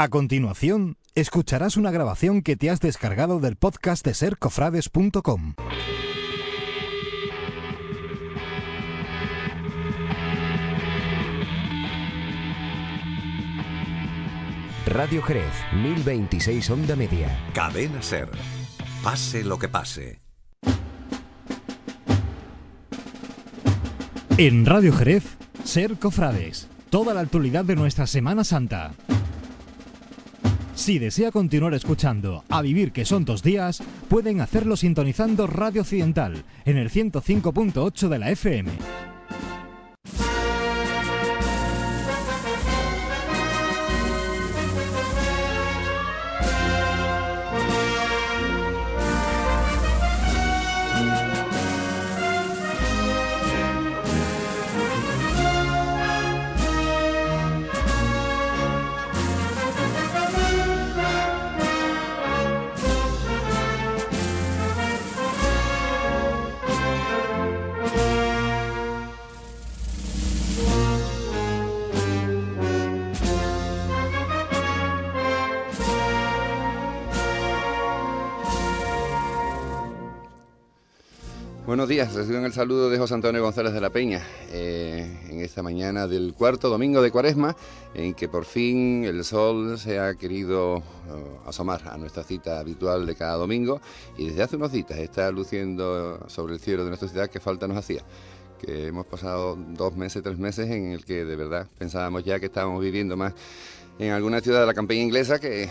A continuación, escucharás una grabación que te has descargado del podcast de sercofrades.com. Radio Jerez, 1026 Onda Media. Cadena Ser. Pase lo que pase. En Radio Jerez, Ser Cofrades. Toda la actualidad de nuestra Semana Santa. Si desea continuar escuchando A Vivir que son dos días, pueden hacerlo sintonizando Radio Occidental en el 105.8 de la FM. Días, reciben el saludo de José Antonio González de la Peña eh, en esta mañana del cuarto domingo de Cuaresma, en que por fin el sol se ha querido eh, asomar a nuestra cita habitual de cada domingo y desde hace unos días está luciendo sobre el cielo de nuestra ciudad que falta nos hacía que hemos pasado dos meses, tres meses en el que de verdad pensábamos ya que estábamos viviendo más en alguna ciudad de la campaña inglesa que,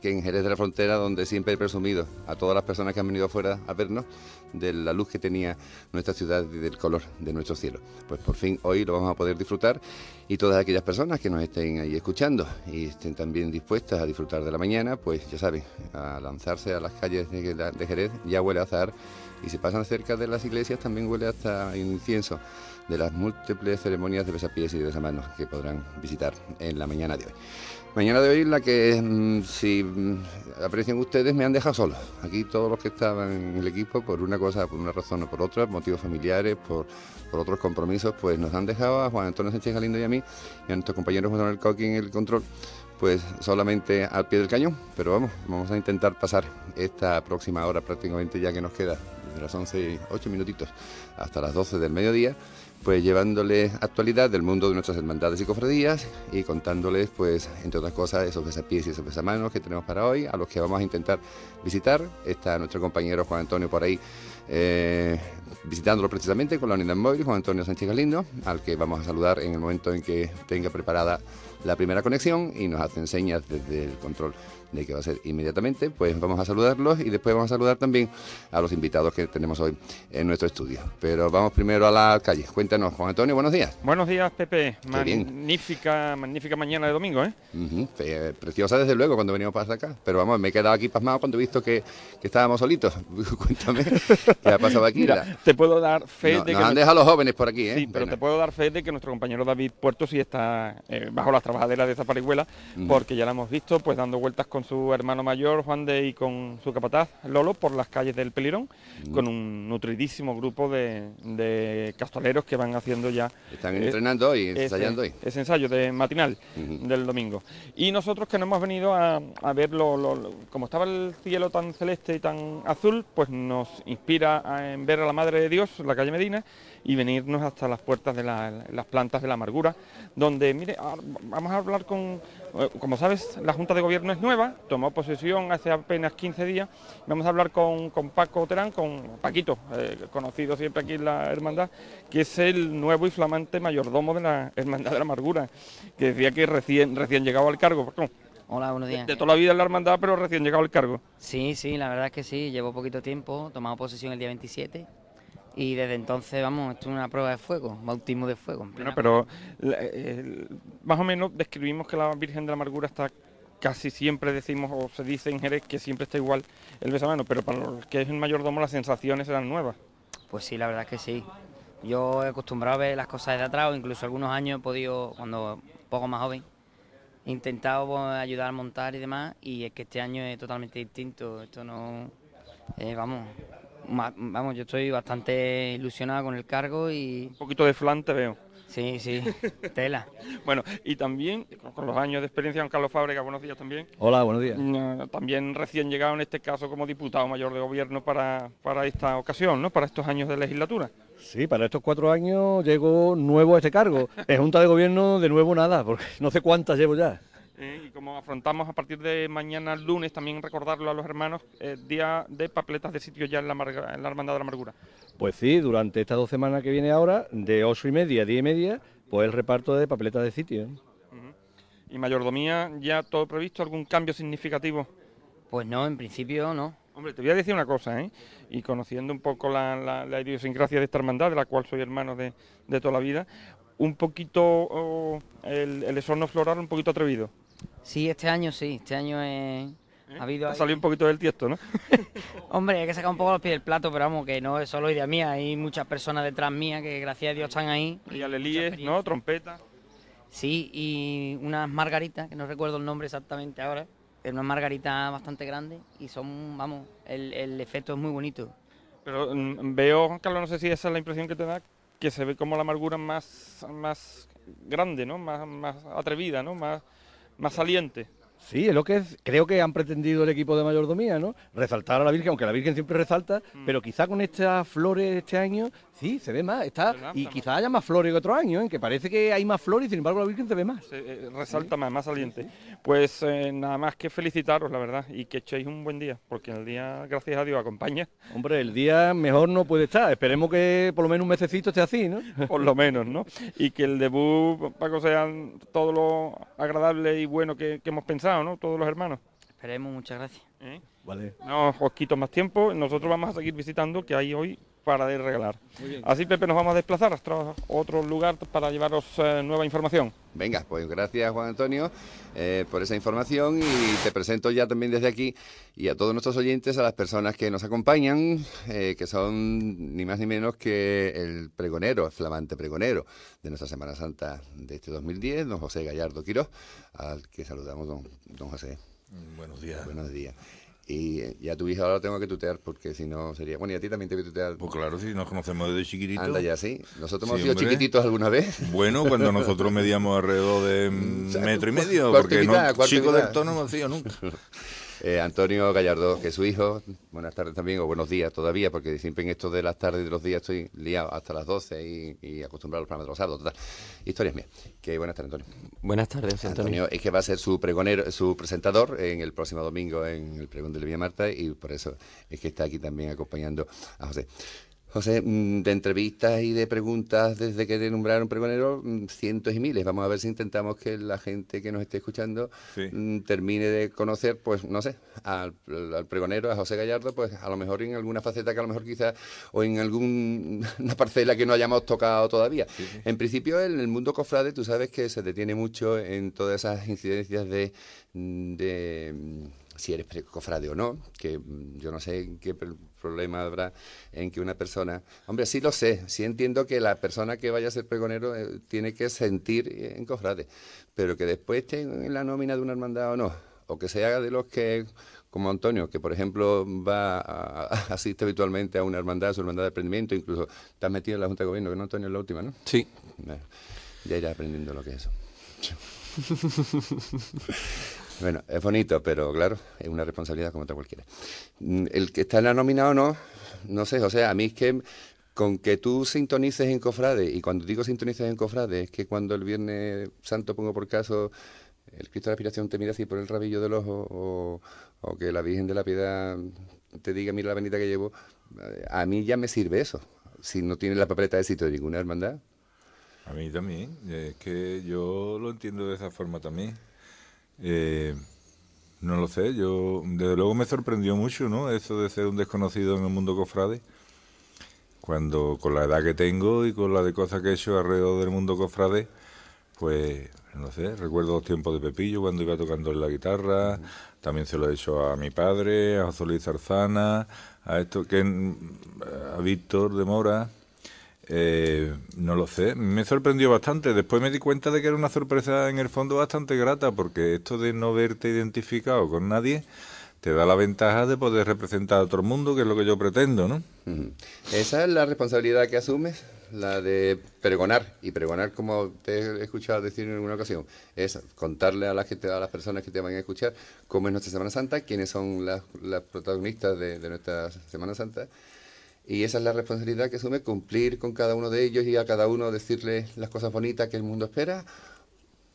que en Jerez de la Frontera, donde siempre he presumido a todas las personas que han venido afuera a vernos de la luz que tenía nuestra ciudad y del color de nuestro cielo. Pues por fin hoy lo vamos a poder disfrutar y todas aquellas personas que nos estén ahí escuchando y estén también dispuestas a disfrutar de la mañana, pues ya saben, a lanzarse a las calles de, Jerez, ya huele a azar y si pasan cerca de las iglesias también huele hasta incienso de las múltiples ceremonias de besapiés y de besamanos que podrán visitar en la mañana de hoy. Mañana de hoy la que, mm, si mm, aprecian ustedes, me han dejado solo. Aquí todos los que estaban en el equipo, por una cosa, por una razón o por otra, motivos familiares, por, por otros compromisos, pues nos han dejado a Juan Antonio Sánchez Galindo y a mí, y a nuestro compañero Juan Manuel Coqui en el control, pues solamente al pie del cañón. Pero vamos, vamos a intentar pasar esta próxima hora prácticamente ya que nos queda, desde las 11 y 8 minutitos hasta las 12 del mediodía, pues llevándole actualidad del mundo de nuestras hermandades y cofradías y contándoles, pues, entre otras cosas, esos besapiés y esos besamanos que tenemos para hoy, a los que vamos a intentar visitar. Está nuestro compañero Juan Antonio por ahí eh, visitándolo precisamente con la unidad móvil, Juan Antonio Sánchez Galindo, al que vamos a saludar en el momento en que tenga preparada la primera conexión y nos hacen señas desde el control de que va a ser inmediatamente, pues vamos a saludarlos y después vamos a saludar también a los invitados que tenemos hoy en nuestro estudio. Pero vamos primero a la calle. Cuéntanos, Juan Antonio, buenos días. Buenos días, Pepe. Magnífica, magnífica mañana de domingo, ¿eh? Preciosa desde luego cuando veníamos para acá. Pero vamos, me he quedado aquí pasmado cuando he visto que, que estábamos solitos. Cuéntame, ¿qué ha pasado aquí? Mira, te puedo dar fe no, de nos que... han dejado los jóvenes por aquí, ¿eh? Sí, pero Pena. te puedo dar fe de que nuestro compañero David Puerto sí está eh, bajo las trabajaderas de esa parihuela, porque ya la hemos visto pues dando vueltas con su hermano mayor Juan de y con su capataz Lolo por las calles del Pelirón, con un nutridísimo grupo de, de castoleros que van haciendo ya Están eh, entrenando y ese- ensayando hoy. Ese ensayo de matinal del domingo. Y nosotros que no hemos venido a, a ver, lo, lo- lo- como estaba el cielo tan celeste y tan azul, pues nos inspira a- en ver a la Madre de Dios, la calle Medina, y venirnos hasta las puertas de la- las plantas de la amargura, donde, mire, ahora vamos a hablar con, eh, como sabes, la Junta de Gobierno es nueva, tomó posesión hace apenas 15 días, vamos a hablar con, con Paco Terán, con Paquito, eh, conocido siempre aquí en la hermandad, que es el nuevo y flamante mayordomo de la Hermandad de la Amargura, que decía que recién, recién llegado al cargo, bueno, Hola, buenos de, días. de toda la vida en la hermandad, pero recién llegado al cargo. Sí, sí, la verdad es que sí, llevo poquito tiempo, tomado posesión el día 27 y desde entonces, vamos, esto es una prueba de fuego, bautismo de fuego. en Bueno, pero eh, más o menos describimos que la Virgen de la Amargura está casi siempre decimos o se dice en Jerez que siempre está igual el besamano, pero para los que es el mayordomo las sensaciones eran nuevas. Pues sí, la verdad es que sí. Yo he acostumbrado a ver las cosas desde atrás, o incluso algunos años he podido, cuando un poco más joven, he intentado pues, ayudar a montar y demás, y es que este año es totalmente distinto. Esto no. eh, vamos, vamos, yo estoy bastante ilusionado con el cargo y Un poquito de flan te veo. Sí, sí, tela. Bueno, y también con los años de experiencia con Carlos Fábrega, buenos días también. Hola, buenos días. Mm, También recién llegado en este caso como diputado mayor de gobierno para, para esta ocasión, ¿no? Para estos años de legislatura. Sí, para estos cuatro años llego nuevo a este cargo. En Junta de Gobierno de nuevo nada, porque no sé cuántas llevo ya. Eh, y como afrontamos a partir de mañana lunes, también recordarlo a los hermanos, eh, día de papeletas de sitio ya en la, Amarga- en la Hermandad de la Amargura. Pues sí, durante estas dos semanas que viene ahora, de ocho y media a diez y media, pues el reparto de papeletas de sitio. ¿eh? Y mayordomía, ya todo previsto, algún cambio significativo. Pues no, en principio no. Hombre, te voy a decir una cosa, ¿eh? Y conociendo un poco la, la- la idiosincrasia de esta hermandad, de la cual soy hermano de, de toda la vida, un poquito oh, el, el esorno floral un poquito atrevido. Sí, este año sí, este año eh, ha habido... Ha ahí- salido un poquito del tiesto, ¿no? Hombre, hay que sacar un poco los pies del plato, pero vamos, que no es solo idea mía, hay muchas personas detrás mía que gracias a Dios están ahí. Y alelíes, ¿no? Trompeta. Sí, y unas margaritas, que no recuerdo el nombre exactamente ahora, pero unas margaritas bastante grandes y son, vamos, el, el efecto es muy bonito. Pero mm, veo, Carlos, no sé si esa es la impresión que te da, que se ve como la amargura más, más grande, ¿no? Más, más atrevida, ¿no? Más, más saliente. Sí, es lo que es- creo que han pretendido el equipo de mayordomía, ¿no? Resaltar a la Virgen, aunque la Virgen siempre resalta, pero quizá con estas flores este año, sí, se ve más, está, ¿Verdad? y Está quizá haya más flores que otro año, ¿eh? que parece que hay más flores y sin embargo la Virgen se ve más. Se, eh, resalta más, más saliente. Pues eh, nada más que felicitaros, la verdad, y que echéis un buen día, porque el día, gracias a Dios, acompaña, Hombre, el día mejor no puede estar, esperemos que por lo menos un mesecito esté así, ¿no? por lo menos, ¿no? Y que el debut, Paco, sea todo lo agradable y bueno que, que hemos pensado, ¿no? Todos los hermanos. Esperemos, muchas gracias. ¿eh? Vale. No os quito más tiempo, nosotros vamos a seguir visitando, que hay hoy para de regalar. Así, Pepe, nos vamos a desplazar hasta otro lugar para llevaros eh, nueva información. Venga, pues gracias Juan Antonio eh, por esa información y te presento ya también desde aquí y a todos nuestros oyentes, a las personas que nos acompañan, eh, que son ni más ni menos que el pregonero, el flamante pregonero de nuestra Semana Santa de este 2010, don José Gallardo Quirós, al que saludamos, don, don José. Buenos días. Buenos días. Y eh, ya tu hija ahora tengo que tutear porque si no sería... Bueno, y a ti también te voy a tutear. Pues claro, si nos conocemos desde chiquitito. Anda ya, sí. Nosotros hemos Sí, sido hombre. chiquititos alguna vez. Bueno, cuando nosotros medíamos alrededor de O sea, metro y medio, porque y no, y chico tono no hemos sido nunca. Eh, Antonio Gallardo, que es su hijo, buenas tardes también, o buenos días todavía, porque siempre en esto de las tardes y de los días estoy liado hasta las 12 y, y acostumbrado a los programas de los sábados, total. Historias mías. Que buenas tardes, Antonio. Buenas tardes, Antonio. Antonio es que va a ser su pregonero, su presentador en el próximo domingo en el pregón de la Villa Marta y por eso es que está aquí también acompañando a José. José, mm, de entrevistas y de preguntas desde que te nombraron pregonero, mm, cientos y miles. Vamos a ver si intentamos que la gente que nos esté escuchando Sí. mm, termine de conocer, pues no sé, al, al pregonero, a José Gallardo, pues a lo mejor en alguna faceta que a lo mejor quizás, o en alguna parcela que no hayamos tocado todavía. En principio, en el mundo cofrade, tú sabes que se detiene mucho en todas esas incidencias de, de si eres cofrade o no, que yo no sé qué problema habrá en que una persona... Hombre, sí lo sé, sí entiendo que la persona que vaya a ser pregonero eh, tiene que sentir en cofrade, pero que después esté en la nómina de una hermandad o no, o que sea de los que, como Antonio, que por ejemplo va a, asiste habitualmente a una hermandad, a su hermandad de aprendimiento, incluso está metido en la Junta de Gobierno, que no Antonio es la última, ¿no? Sí. Bueno, ya irás aprendiendo lo que es eso. bueno, es bonito, pero claro, es una responsabilidad como otra cualquiera. Mm, El que está en la nómina o no, no sé, o sea, a mí es que con que tú sintonices en Cofrade, y cuando digo sintonices en Cofrade, es que cuando el Viernes Santo pongo por caso el Cristo de la Aspiración te mira así por el rabillo del ojo, o, que la Virgen de la Piedad te diga, mira la benita que llevo, eh, a mí ya me sirve eso. Si no tienes la papeleta de sitio de ninguna hermandad, A mí también. Es que yo lo entiendo de esa forma también. Eh, no lo sé, yo desde luego me sorprendió mucho, ¿no? Eso de ser un desconocido en el mundo cofrade. Cuando con la edad que tengo y con la de cosas que he hecho alrededor del mundo cofrade, pues no sé, recuerdo los tiempos de Pepillo cuando iba tocando la guitarra, también se lo he hecho a mi padre, a José Luis Zarzana, a esto que a Víctor de Mora, eh, no lo sé, me sorprendió bastante. Después me di cuenta de que era una sorpresa en el fondo bastante grata, porque esto de no verte identificado con nadie, te da la ventaja de poder representar a el mundo, que es lo que yo pretendo, ¿no? Esa es la responsabilidad que asumes, la de pregonar, y pregonar, como te he escuchado decir en alguna ocasión, es contarle a la gente, a las personas que te van a escuchar cómo es nuestra Semana Santa, quiénes son las, protagonistas de, de nuestra Semana Santa, y esa es la responsabilidad que asume, cumplir con cada uno de ellos y a cada uno decirle las cosas bonitas que el mundo espera,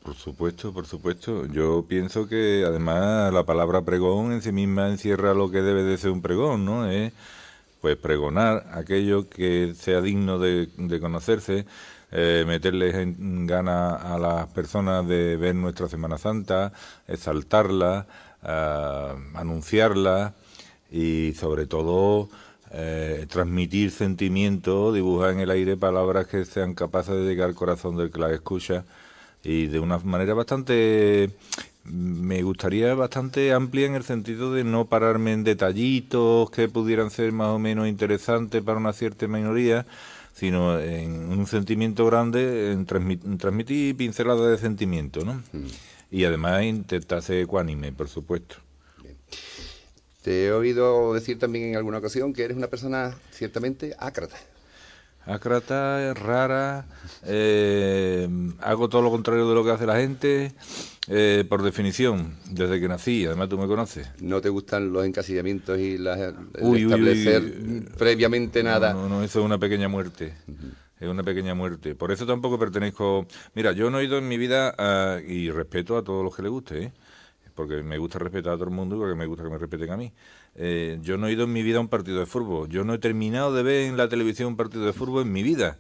por supuesto, por supuesto. Yo pienso que además la palabra pregón en sí misma encierra lo que debe de ser un pregón, ¿no? Es pues pregonar aquello que sea digno de, conocerse, eh, meterles en gana a las personas de ver nuestra Semana Santa, exaltarla, eh, anunciarla y sobre todo eh, transmitir sentimientos, dibujar en el aire palabras que sean capaces de llegar al corazón del que las escucha y de una manera bastante me gustaría bastante amplia en el sentido de no pararme en detallitos que pudieran ser más o menos interesantes para una cierta minoría, sino en un sentimiento grande, en, transmitir pinceladas de sentimiento, ¿no? Mm. Y además intentar ser ecuánime, por supuesto. Te he oído decir también en alguna ocasión que eres una persona ciertamente ácrata. Acrata, rara, eh, hago todo lo contrario de lo que hace la gente, eh, por definición, desde que nací, además tú me conoces. ¿No te gustan los encasillamientos y las, establecer previamente nada? No, no, eso es una pequeña muerte. Es una pequeña muerte. Por eso tampoco pertenezco. Mira, yo no he ido en mi vida, y respeto a todos los que les guste, ¿eh? Porque me gusta respetar a todo el mundo y porque me gusta que me respeten a mí. Eh, yo no he ido en mi vida a un partido de fútbol. Yo no he terminado de ver en la televisión un partido de fútbol en mi vida.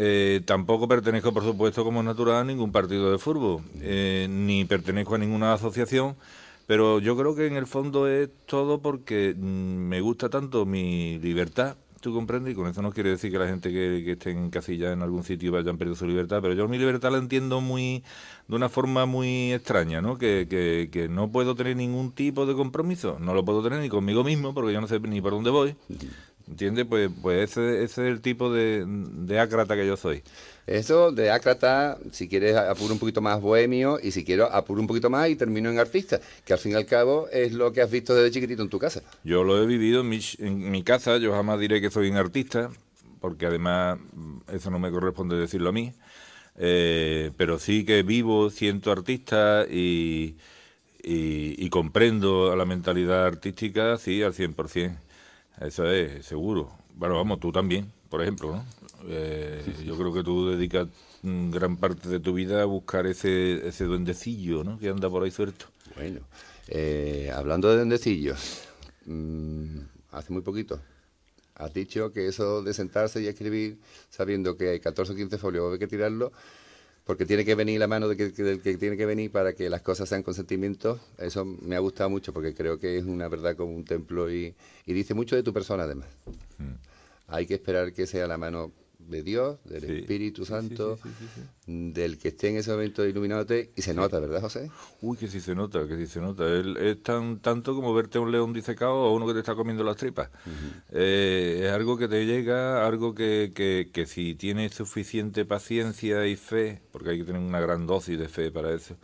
Eh, tampoco pertenezco, por supuesto, como natural a ningún partido de fútbol, eh, ni pertenezco a ninguna asociación, pero yo creo que en el fondo es todo porque mm, me gusta tanto mi libertad ¿Tú comprendes? Y con eso no quiere decir que la gente que, que esté en casilla en algún sitio vayan perdido su libertad, pero yo mi libertad la entiendo muy de una forma muy extraña, ¿no? Que, que, que no puedo tener ningún tipo de compromiso, no lo puedo tener ni conmigo mismo, porque yo no sé ni por dónde voy. ¿Entiendes? Pues, pues ese, ese es el tipo de, de ácrata que yo soy. Eso de ácrata, si quieres apuro un poquito más bohemio y si quiero apuro un poquito más y termino en artista, que al fin y al cabo es lo que has visto desde chiquitito en tu casa. Yo lo he vivido en mi, en mi casa, yo jamás diré que soy un artista, porque además mm, eso no me corresponde decirlo a mí, eh, pero sí que vivo, siento artista y, y, y comprendo la mentalidad artística, sí, al 100%. Eso es, seguro. Bueno, vamos, tú también, por ejemplo, ¿no? Eh, yo creo que tú dedicas gran parte de tu vida a buscar ese, ese duendecillo, ¿no? Que anda por ahí suelto. Bueno, eh, hablando de duendecillos, mm, hace muy poquito has dicho que eso de sentarse y escribir sabiendo que hay 14 o 15 folios, hay que tirarlo porque tiene que venir la mano de que, del que tiene que venir para que las cosas sean con sentimientos. Eso me ha gustado mucho porque creo que es una verdad como un templo y, dice mucho de tu persona además. Mm. Hay que esperar que sea la mano de Dios, del Espíritu Santo, del que esté en ese momento iluminándote y se nota, ¿verdad, José? Uy, que sí se nota, que sí se nota. es tan tanto como verte a un león disecado o a uno que te está comiendo las tripas. Eh, es algo que te llega, algo que, que, que si tienes suficiente paciencia y fe, porque hay que tener una gran dosis de fe para eso,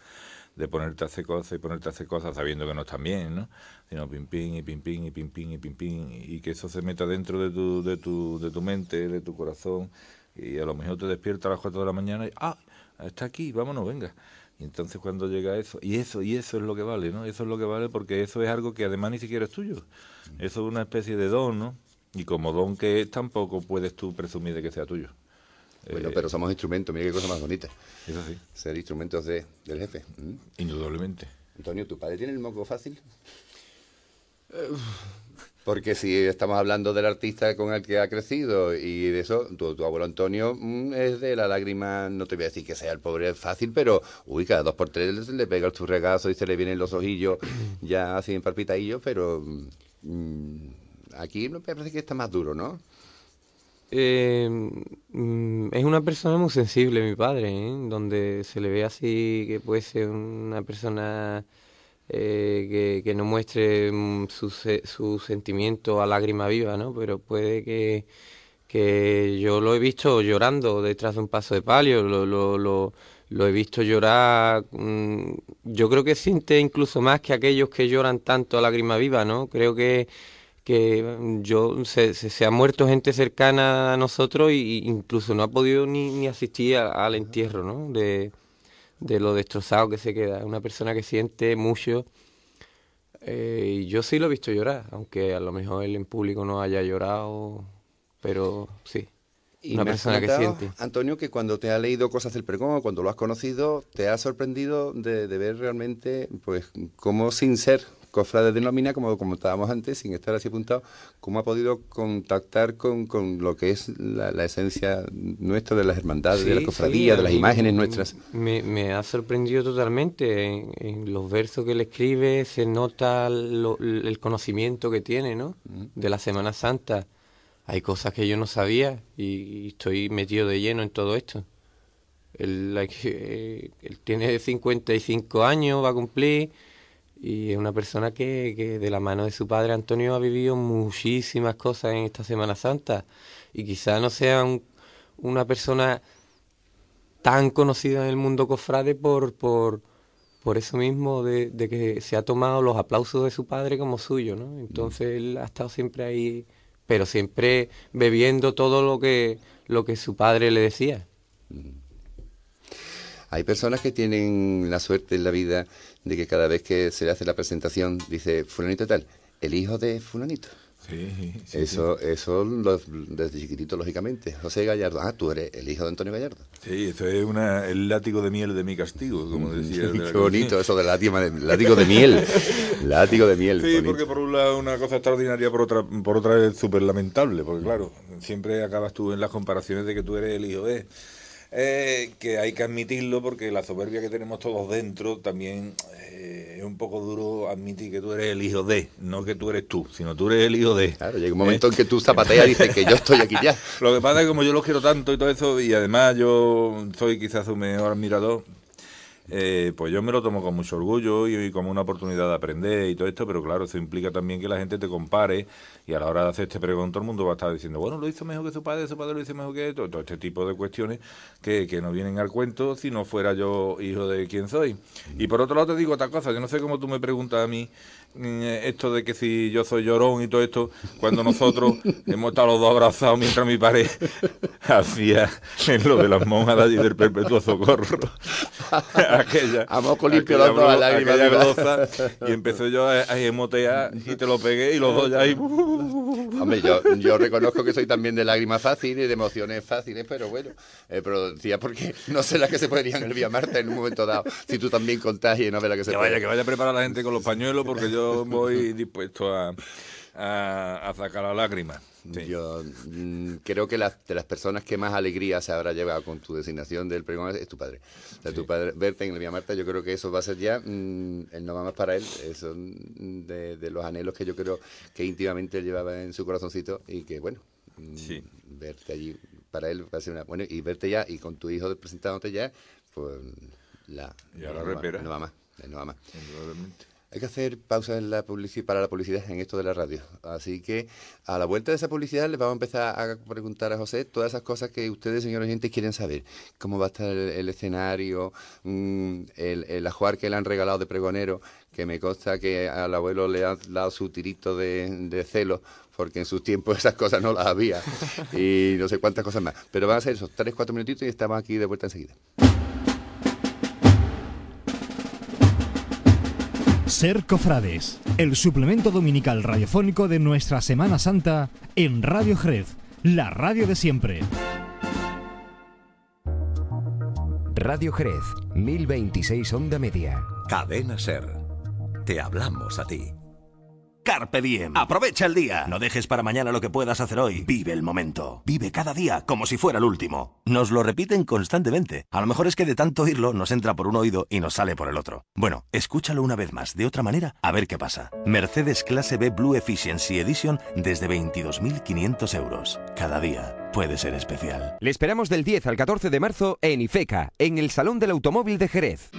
de ponerte a hacer cosas y ponerte a hacer cosas sabiendo que no están bien, ¿no? Sino pim pim y pim pim y pim pim y pim pim y que eso se meta dentro de tu, de tu, de tu mente, de tu corazón y a lo mejor te despiertas a las 4 de la mañana y ¡ah! Está aquí, vámonos, venga. Y entonces cuando llega eso, y eso, y eso es lo que vale, ¿no? Eso es lo que vale porque eso es algo que además ni siquiera es tuyo. Eso es una especie de don, ¿no? Y como don que es, tampoco puedes tú presumir de que sea tuyo. Bueno, pero somos instrumentos, mira qué cosa más bonita. Eso sí. Ser instrumentos de, del jefe. Indudablemente. Antonio, ¿tu padre tiene el moco fácil? Porque si estamos hablando del artista con el que ha crecido y de eso, tu, abuelo Antonio mm, es de la lágrima, no te voy a decir que sea el pobre fácil, pero uy, cada dos por tres le pega el regazo y se le vienen los ojillos ya así en palpitadillos, pero mm, aquí me parece que está más duro, ¿no? Eh, mm, es una persona muy sensible, mi padre, ¿eh? donde se le ve así que puede ser una persona eh, que, no muestre mm, su, su sentimiento a lágrima viva, ¿no? Pero puede que, que yo lo he visto llorando detrás de un paso de palio, lo, lo, lo, lo he visto llorar. mm, yo creo que siente incluso más que aquellos que lloran tanto a lágrima viva, ¿no? Creo que, que mm, yo se, se, se ha muerto gente cercana a nosotros y y incluso no ha podido ni, ni asistir a- al entierro, ¿no? De, de lo destrozado que se queda. Una persona que siente mucho. eh, y yo sí lo he visto llorar, aunque a lo mejor él en público no haya llorado, pero sí. Y una me has persona que siente. Antonio, que cuando te ha leído cosas del pregón o cuando lo has conocido, te ha sorprendido de, de ver realmente, pues, cómo sin ser cofrade de nómina, como comentábamos antes, sin estar así apuntado, cómo ha podido contactar con, con lo que es la, la esencia nuestra de las hermandades, de la cofradía, sí, de las imágenes nuestras. Me, me ha sorprendido totalmente. En, en los versos que él escribe se nota lo- el conocimiento que tiene, ¿no? De la Semana Santa. Hay cosas que yo no sabía y, y estoy metido de lleno en todo esto. Él, que- él tiene 55 años, va a cumplir, y es una persona que, que de la mano de su padre Antonio ha vivido muchísimas cosas en esta Semana Santa. Y quizá no sea un- una persona tan conocida en el mundo cofrade por, por, por eso mismo de, de que se ha tomado los aplausos de su padre como suyo, ¿no? Entonces él ha estado siempre ahí, pero siempre bebiendo todo lo que, lo que su padre le decía. Hay personas que tienen la suerte en la vida de que cada vez que se le hace la presentación dice fulanito tal, el hijo de fulanito. Sí, sí, eso, eso lo- desde chiquitito, lógicamente. José Gallardo, ah, tú eres el hijo de Antonio Gallardo. Sí, eso es una, el látigo de miel de mi castigo, como decía. el de la Qué bonito eso del látigo de, látigo de miel. Látigo de miel. Sí, bonito. porque por un lado una cosa extraordinaria, por otra, por otra es súper lamentable, porque claro, siempre acabas tú en las comparaciones de que tú eres el hijo de... Eh, que hay que admitirlo porque la soberbia que tenemos todos dentro también eh, es un poco duro admitir que tú eres el hijo de, no que tú eres tú, sino tú eres el hijo de. Claro, llega un momento en que tú zapateas y dices que yo estoy aquí ya. Lo que pasa es que como yo los quiero tanto y todo eso, y además yo soy quizás su mejor admirador, eh, pues yo me lo tomo con mucho orgullo y, y como una oportunidad de aprender y todo esto, pero claro, eso implica también que la gente te compare y a la hora de hacer este pregón todo el mundo va a estar diciendo, bueno, lo hizo mejor que su padre, su padre lo hizo mejor que esto, todo este tipo de cuestiones que, que no vienen al cuento si no fuera yo hijo de quien soy. Y por otro lado te digo otra cosa, yo no sé cómo tú me preguntas a mí esto de que si yo soy llorón y todo esto, cuando nosotros hemos estado los dos abrazados mientras mi padre hacía en lo de las monjas allí del perpetuo socorro. aquella, A moco limpio aquella la aquella glosa, y empezó yo a, a emotear y te lo pegué y los dos ya ahí. Hombre, yo, yo reconozco que soy también de lágrimas fáciles, de emociones fáciles, pero bueno, eh, pero decía porque no sé las que se podrían el Vía Marta en un momento dado, si tú también contagias y no ves la que se Que puede. vaya, que vaya a preparar a la gente con los pañuelos porque yo voy dispuesto a, a, a sacar la lágrima. Sí. Yo mm, creo que las, de las personas que más alegría se habrá llevado con tu designación del pregón es tu padre. O sea, tu padre, verte en el Vía Marta, yo creo que eso va a ser ya, mm, el no va más para él, eso mm, de, de los anhelos que yo creo que íntimamente él llevaba en su corazoncito y que, bueno, mm, Sí. verte allí para él va a ser una... Bueno, y verte ya y con tu hijo presentándote ya, pues la... Ya la no va- repera. No va más, no va más. Indudablemente. Hay que hacer pausa en la para la publicidad en esto de la radio. Así que a la vuelta de esa publicidad les vamos a empezar a preguntar a José todas esas cosas que ustedes, señores oyentes, quieren saber. Cómo va a estar el, escenario, mm, el, ajuar que le han regalado de pregonero, que me consta que al abuelo le han dado su tirito de, de celo, porque en sus tiempos esas cosas no las había. Y no sé cuántas cosas más. Pero van a ser esos tres, cuatro minutitos y estamos aquí de vuelta enseguida. Ser Cofrades, el suplemento dominical radiofónico de nuestra Semana Santa en Radio Jerez, la radio de siempre. Radio Jerez, 1026 Onda Media. Cadena Ser. Te hablamos a ti. Carpe diem. Aprovecha el día. No dejes para mañana lo que puedas hacer hoy. Vive el momento. Vive cada día como si fuera el último. Nos lo repiten constantemente. A lo mejor es que de tanto oírlo nos entra por un oído y nos sale por el otro. Bueno, escúchalo una vez más, de otra manera, a ver qué pasa. Mercedes Clase B Blue Efficiency Edition desde 22.500 euros. Cada día puede ser especial. Le esperamos del 10 al 14 de marzo en IFECA, en el Salón del Automóvil de Jerez.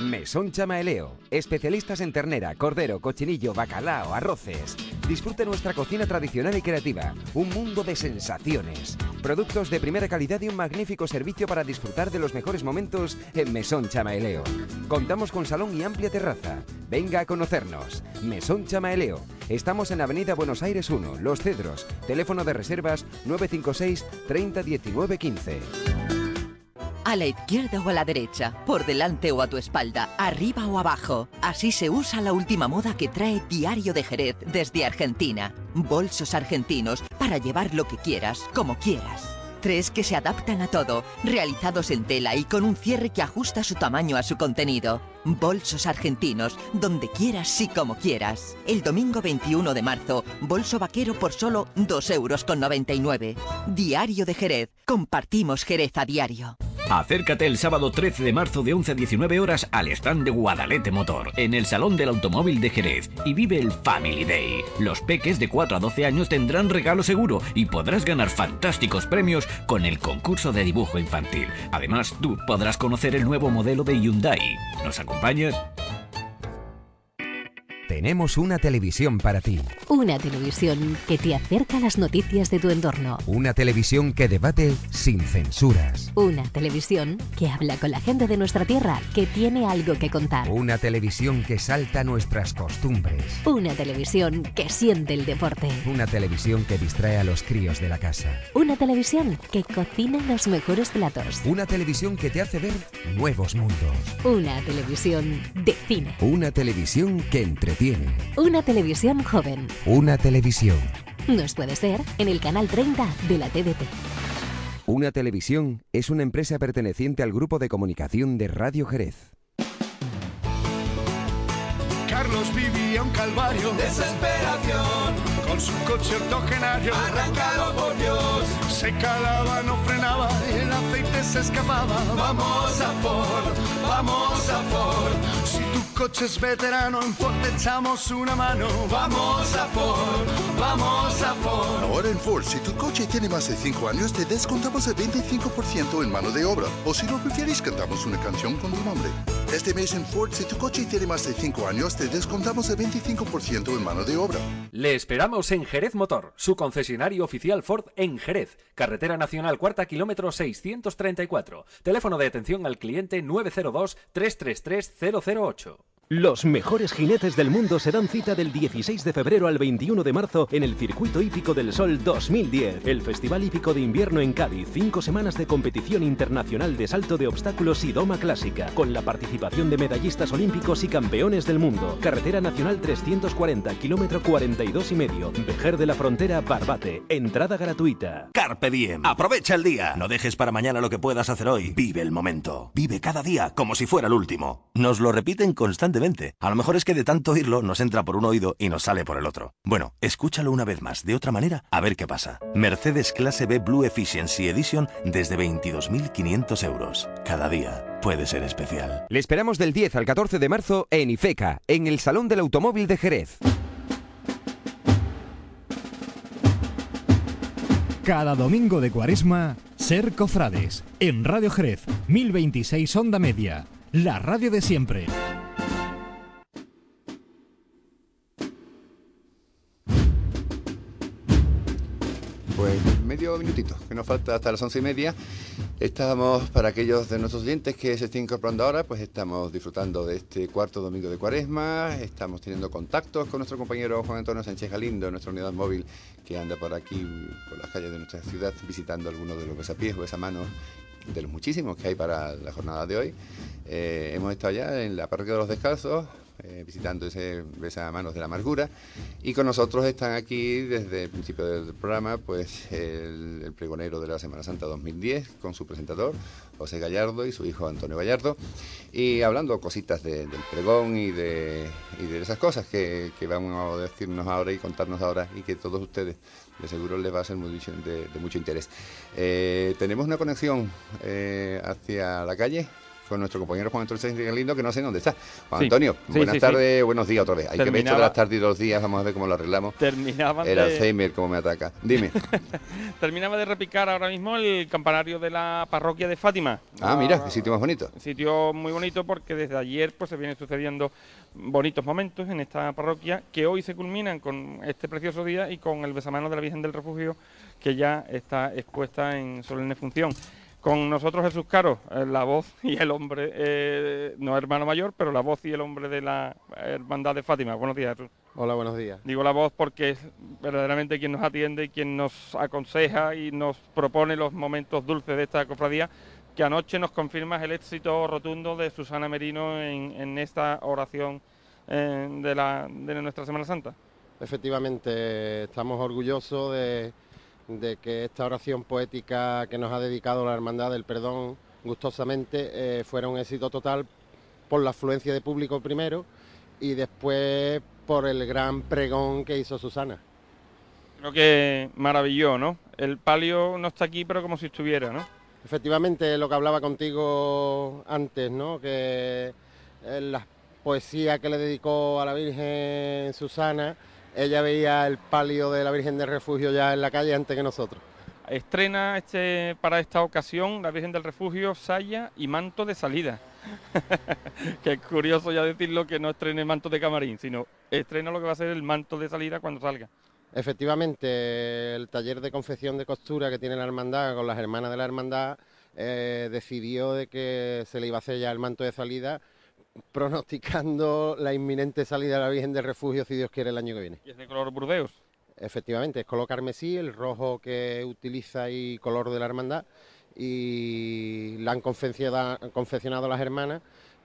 Mesón Chamaeleo, especialistas en ternera, cordero, cochinillo, bacalao, arroces. Disfrute nuestra cocina tradicional y creativa, un mundo de sensaciones. Productos de primera calidad y un magnífico servicio para disfrutar de los mejores momentos en Mesón Chamaeleo. Contamos con salón y amplia terraza. Venga a conocernos. Mesón Chamaeleo. Estamos en Avenida Buenos Aires 1, Los Cedros. Teléfono de reservas 956 30 19 15. A la izquierda o a la derecha, por delante o a tu espalda, arriba o abajo. Así se usa la última moda que trae Diario de Jerez desde Argentina. Bolsos argentinos para llevar lo que quieras, como quieras. Tres que se adaptan a todo, realizados en tela y con un cierre que ajusta su tamaño a su contenido. Bolsos argentinos, donde quieras y como quieras. El domingo 21 de marzo, bolso vaquero por solo 2,99 euros. Diario de Jerez. Compartimos Jerez a diario. Acércate el sábado 13 de marzo de 11 a 19 horas al stand de Guadalete Motor, en el Salón del Automóvil de Jerez, y vive el Family Day. Los peques de 4 a 12 años tendrán regalo seguro y podrás ganar fantásticos premios con el concurso de dibujo infantil. Además, tú podrás conocer el nuevo modelo de Hyundai. ¿Nos acompañas? Tenemos una televisión para ti. Una televisión que te acerca a las noticias de tu entorno. Una televisión que debate sin censuras. Una televisión que habla con la gente de nuestra tierra, que tiene algo que contar. Una televisión que salta nuestras costumbres. Una televisión que siente el deporte. Una televisión que distrae a los críos de la casa. Una televisión que cocina los mejores platos. Una televisión que te hace ver nuevos mundos. Una televisión de cine. Una televisión que entretiene. Una televisión joven. Una televisión. Nos puedes ver en el canal 30 de la TDT. Una televisión es una empresa perteneciente al grupo de comunicación de Radio Jerez. Carlos vivía un calvario. Desesperación. Con su coche octogenario. Arrancado por Dios. Se calaba, no frenaba. Y el aceite se escapaba. Vamos a Ford. Vamos a Ford. Si tu coche es veterano, en Ford te echamos una mano. Vamos a Ford. Vamos a Ford. Ahora en Ford, si tu coche tiene más de 5 años, te descontamos el 25% en mano de obra. O si lo prefieres, cantamos una canción con tu nombre. Este mes en Ford, si tu coche tiene más de 5 años, te descontamos el 25% en mano de obra. Le esperamos en Jerez Motor, su concesionario oficial Ford en Jerez, Carretera Nacional Cuarta, kilómetro 634. Teléfono de atención al cliente 902-333-008. Los mejores jinetes del mundo se dan cita del 16 de febrero al 21 de marzo en el Circuito Hípico del Sol 2010, el Festival Hípico de Invierno en Cádiz. Cinco semanas de competición internacional de salto de obstáculos y doma clásica, con la participación de medallistas olímpicos y campeones del mundo. Carretera Nacional 340, kilómetro 42 y medio, Vejer de la Frontera, Barbate. Entrada gratuita. Carpe diem. Aprovecha el día. No dejes para mañana lo que puedas hacer hoy. Vive el momento. Vive cada día como si fuera el último. Nos lo repiten constantemente. A lo mejor es que de tanto oírlo nos entra por un oído y nos sale por el otro. Bueno, escúchalo una vez más, de otra manera, a ver qué pasa. Mercedes Clase B Blue Efficiency Edition desde 22.500 euros. Cada día puede ser especial. Le esperamos del 10 al 14 de marzo en Ifeca, en el Salón del Automóvil de Jerez. Cada domingo de cuaresma, Ser Cofrades, en Radio Jerez, 1026 Onda Media, la radio de siempre. Pues medio minutito, que nos falta hasta las once y media. Estamos, para aquellos de nuestros oyentes que se estén incorporando ahora, pues estamos disfrutando de este cuarto domingo de cuaresma, estamos teniendo contactos con nuestro compañero Juan Antonio Sánchez Galindo, nuestra unidad móvil que anda por aquí, por las calles de nuestra ciudad, visitando algunos de los besapiés o besamanos de los muchísimos que hay para la jornada de hoy. Eh, hemos estado ya en la parroquia de los Descalzos, eh, visitando ese besamanos de la amargura. Y con nosotros están aquí desde el principio del programa, pues el, pregonero de la Semana Santa 2010, con su presentador, José Gallardo, y su hijo Antonio Gallardo, y hablando cositas de, del pregón y de, y de esas cosas que, que, vamos a decirnos ahora y contarnos ahora, y que todos ustedes de seguro les va a ser muy, de, de mucho interés. Eh, tenemos una conexión eh, hacia la calle con nuestro compañero Juan Antonio Lindo, que no sé dónde está. Juan Sí. Antonio, Sí, buenas sí, tardes, buenos días otra vez. Hay que ver esto de Terminaba- las tardes y los días, vamos a ver cómo lo arreglamos. Terminaban El de- Alzheimer, como me ataca. Dime. Terminaba de repicar ahora mismo el campanario de la parroquia de Fátima. Ah, mira, qué sitio más bonito. Sitio muy bonito porque desde ayer pues se vienen sucediendo bonitos momentos en esta parroquia que hoy se culminan con este precioso día y con el besamano de la Virgen del Refugio que ya está expuesta en solemne función. Con nosotros Jesús Caro, eh, la voz y el hombre, eh, no hermano mayor, pero la voz y el hombre de la Hermandad de Fátima. Buenos días, Jesús. Hola, buenos días. Digo la voz porque es verdaderamente quien nos atiende y quien nos aconseja y nos propone los momentos dulces de esta cofradía, que anoche nos confirmas el éxito rotundo de Susana Merino en, en esta oración eh, de, la, de nuestra Semana Santa. Efectivamente, estamos orgullosos de, de que esta oración poética que nos ha dedicado la Hermandad del Perdón gustosamente eh, fuera un éxito total por la afluencia de público primero y después por el gran pregón que hizo Susana. Creo que maravilló, ¿no? El palio no está aquí, pero como si estuviera, ¿no? Efectivamente, lo que hablaba contigo antes, ¿no? Que eh, la poesía que le dedicó a la Virgen Susana, ella veía el palio de la Virgen del Refugio ya en la calle antes que nosotros. Estrena este para esta ocasión la Virgen del Refugio, saya y manto de salida. que es curioso ya decirlo que no estrene manto de camarín, sino estrena lo que va a ser el manto de salida cuando salga. Efectivamente, el taller de confección de costura que tiene la hermandad con las hermanas de la hermandad eh, decidió de que se le iba a hacer ya el manto de salida, pronosticando la inminente salida de la Virgen del Refugio, si Dios quiere, el año que viene. Y es de color burdeos. Efectivamente, es color carmesí, el rojo que utiliza y color de la hermandad, y la han confeccionado, confeccionado las hermanas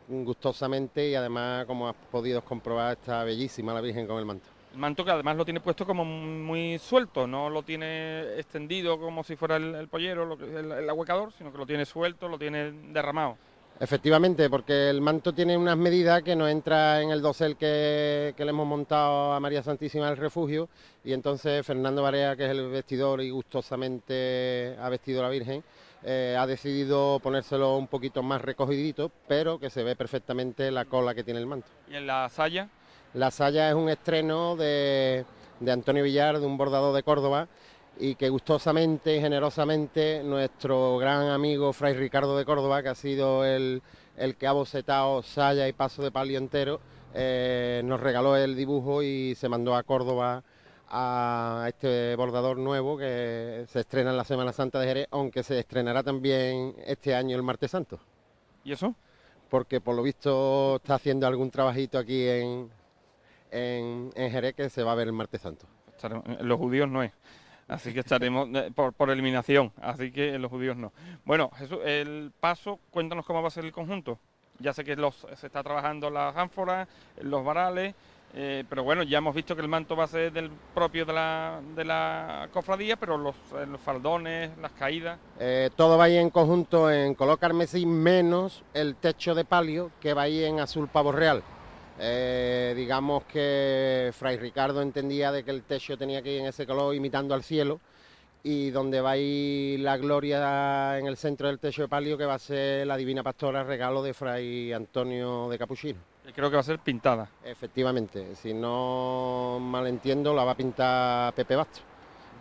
gustosamente y además, como has podido comprobar, está bellísima la Virgen con el manto. El manto que además lo tiene puesto como muy suelto, no lo tiene extendido como si fuera el, el pollero, lo que- el, el ahuecador, sino que lo tiene suelto, lo tiene derramado. Efectivamente, porque el manto tiene unas medidas que no entra en el dosel que, que le hemos montado a María Santísima del Refugio y entonces Fernando Barea, que es el vestidor y gustosamente ha vestido a la Virgen, eh, ha decidido ponérselo un poquito más recogidito, pero que se ve perfectamente la cola que tiene el manto. Y en la saya, La saya es un estreno de, de Antonio Villar, de un bordador de Córdoba, y que gustosamente y generosamente nuestro gran amigo Fray Ricardo de Córdoba, que ha sido el, el que ha bocetado saya y paso de palio entero, eh, nos regaló el dibujo y se mandó a Córdoba a este bordador nuevo que se estrena en la Semana Santa de Jerez, aunque se estrenará también este año el martes santo. ¿y eso? Porque por lo visto está haciendo algún trabajito aquí en, en, en Jerez que se va a ver el martes santo. Los judíos no es. Así que estaremos eh, por, por eliminación. Así que los judíos no. Bueno, Jesús, el paso, cuéntanos cómo va a ser el conjunto. Ya sé que se está trabajando las ánforas, los varales, eh, pero bueno, ya hemos visto que el manto va a ser del propio de la, de la cofradía, pero los, eh, los faldones, las caídas. Todo va a ir en conjunto en color carmesí menos el techo de palio que va a ir en azul pavo real. Eh, digamos que Fray Ricardo entendía de que el techo tenía que ir en ese color imitando al cielo y donde va a ir la gloria en el centro del techo de palio que va a ser la Divina Pastora, regalo de Fray Antonio de Capuchino. Creo que va a ser pintada. Efectivamente, si no mal entiendo, la va a pintar Pepe Basto.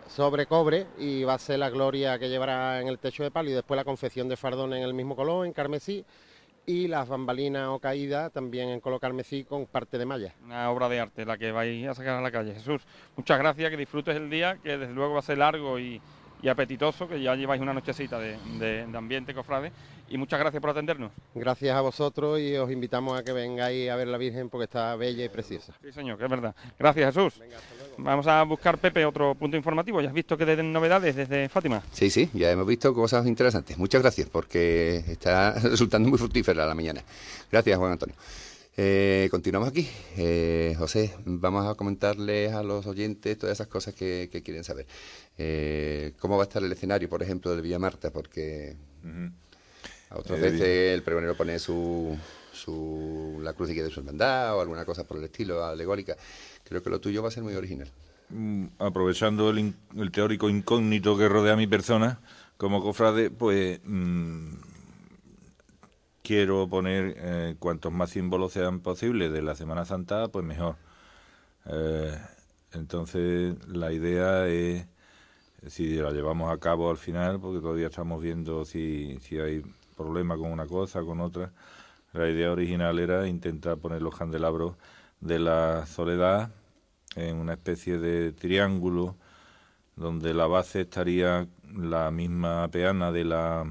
Sobre cobre y va a ser la gloria que llevará en el techo de palio y después la confección de fardón en el mismo color, en carmesí, y las bambalinas o caídas también en color carmesí con parte de malla. Una obra de arte la que vais a sacar a la calle. Jesús, muchas gracias, que disfrutes el día, que desde luego va a ser largo y, y apetitoso, que ya lleváis una nochecita de, de- de ambiente, cofrade, y muchas gracias por atendernos. Gracias a vosotros y os invitamos a que vengáis a ver la Virgen porque está bella y preciosa. Sí, señor, que es verdad. Gracias, Jesús. Vamos a buscar, Pepe, otro punto informativo. Ya has visto que den novedades desde Fátima. Sí, sí, ya hemos visto cosas interesantes. Muchas gracias porque está resultando muy fructífera la mañana. Gracias, Juan Antonio. Eh, continuamos aquí. Eh, José, vamos a comentarles a los oyentes todas esas cosas que, que quieren saber. Eh, ¿Cómo va a estar el escenario, por ejemplo, de Villa Marta? Porque a otras veces el pregonero pone su, su, la cruz de su hermandad o alguna cosa por el estilo alegórica. Creo que lo tuyo va a ser muy original. Mm, aprovechando el teórico incógnito que rodea a mi persona como cofrade, pues mm, quiero poner eh, cuantos más símbolos sean posibles de la Semana Santa, pues mejor. Eh, entonces, la idea es, si la llevamos a cabo al final, porque todavía estamos viendo si, si hay problema con una cosa, con otra, la idea original era intentar poner los candelabros de la soledad en una especie de triángulo donde la base estaría la misma peana de la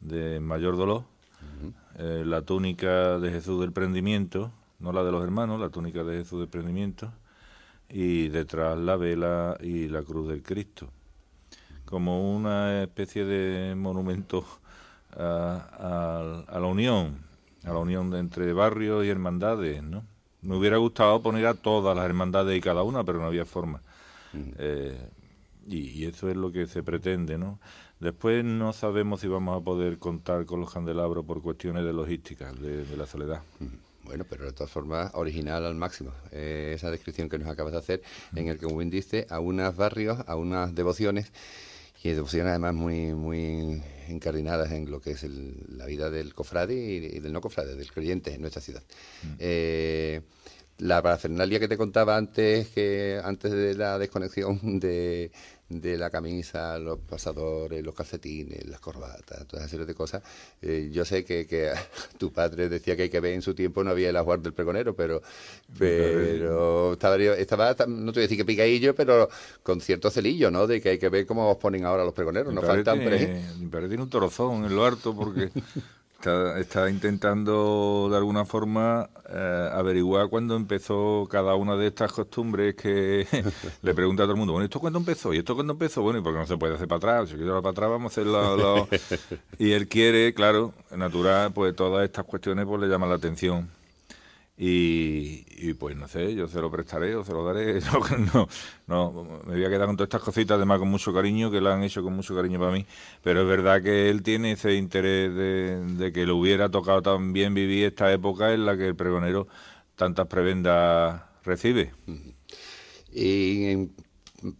de mayor dolor, eh, la túnica de Jesús del prendimiento, no la de los hermanos, la túnica de Jesús del prendimiento, y detrás la vela y la cruz del Cristo, como una especie de monumento a, a, la unión, a la unión entre barrios y hermandades, ¿no? Me hubiera gustado poner a todas las hermandades y cada una, pero no había forma. Eh, y, eso es lo que se pretende, ¿no? Después no sabemos si vamos a poder contar con los candelabros por cuestiones de logística, de, la soledad. Bueno, pero de todas formas, original al máximo. Eh, esa descripción que nos acabas de hacer, en el que, como bien dice, a unos barrios, a unas devociones, y devociones además muy, muy encardinadas en lo que es la vida del cofrade y, del no cofrade, del creyente en nuestra ciudad. Eh, la parafernalia que te contaba antes, que antes de la desconexión de, de la camisa, los pasadores, los calcetines, las corbatas, toda esa serie de cosas. Eh, yo sé que, que, tu padre decía que hay que ver en su tiempo, no había el ajuar del pregonero, pero, pero estaba, estaba, no te voy a decir que picadillo, pero con cierto celillo, ¿no? De que hay que ver cómo os ponen ahora los pregoneros, no faltan Mi padre tiene un torozón en lo harto porque Está, intentando de alguna forma eh, averiguar cuándo empezó cada una de estas costumbres que le pregunta a todo el mundo, bueno, ¿esto cuándo empezó? ¿Y esto cuándo empezó? Bueno, ¿y por qué no se puede hacer para atrás? Si quiero para atrás, vamos a hacerlo. y él quiere, claro, natural, pues todas estas cuestiones pues le llaman la atención. Y, pues no sé, yo se lo prestaré o se lo daré. no, no, me voy a quedar con todas estas cositas, además con mucho cariño, que lo han hecho con mucho cariño para mí. Pero es verdad que él tiene ese interés de, que le hubiera tocado también vivir esta época en la que el pregonero tantas prebendas recibe. Y en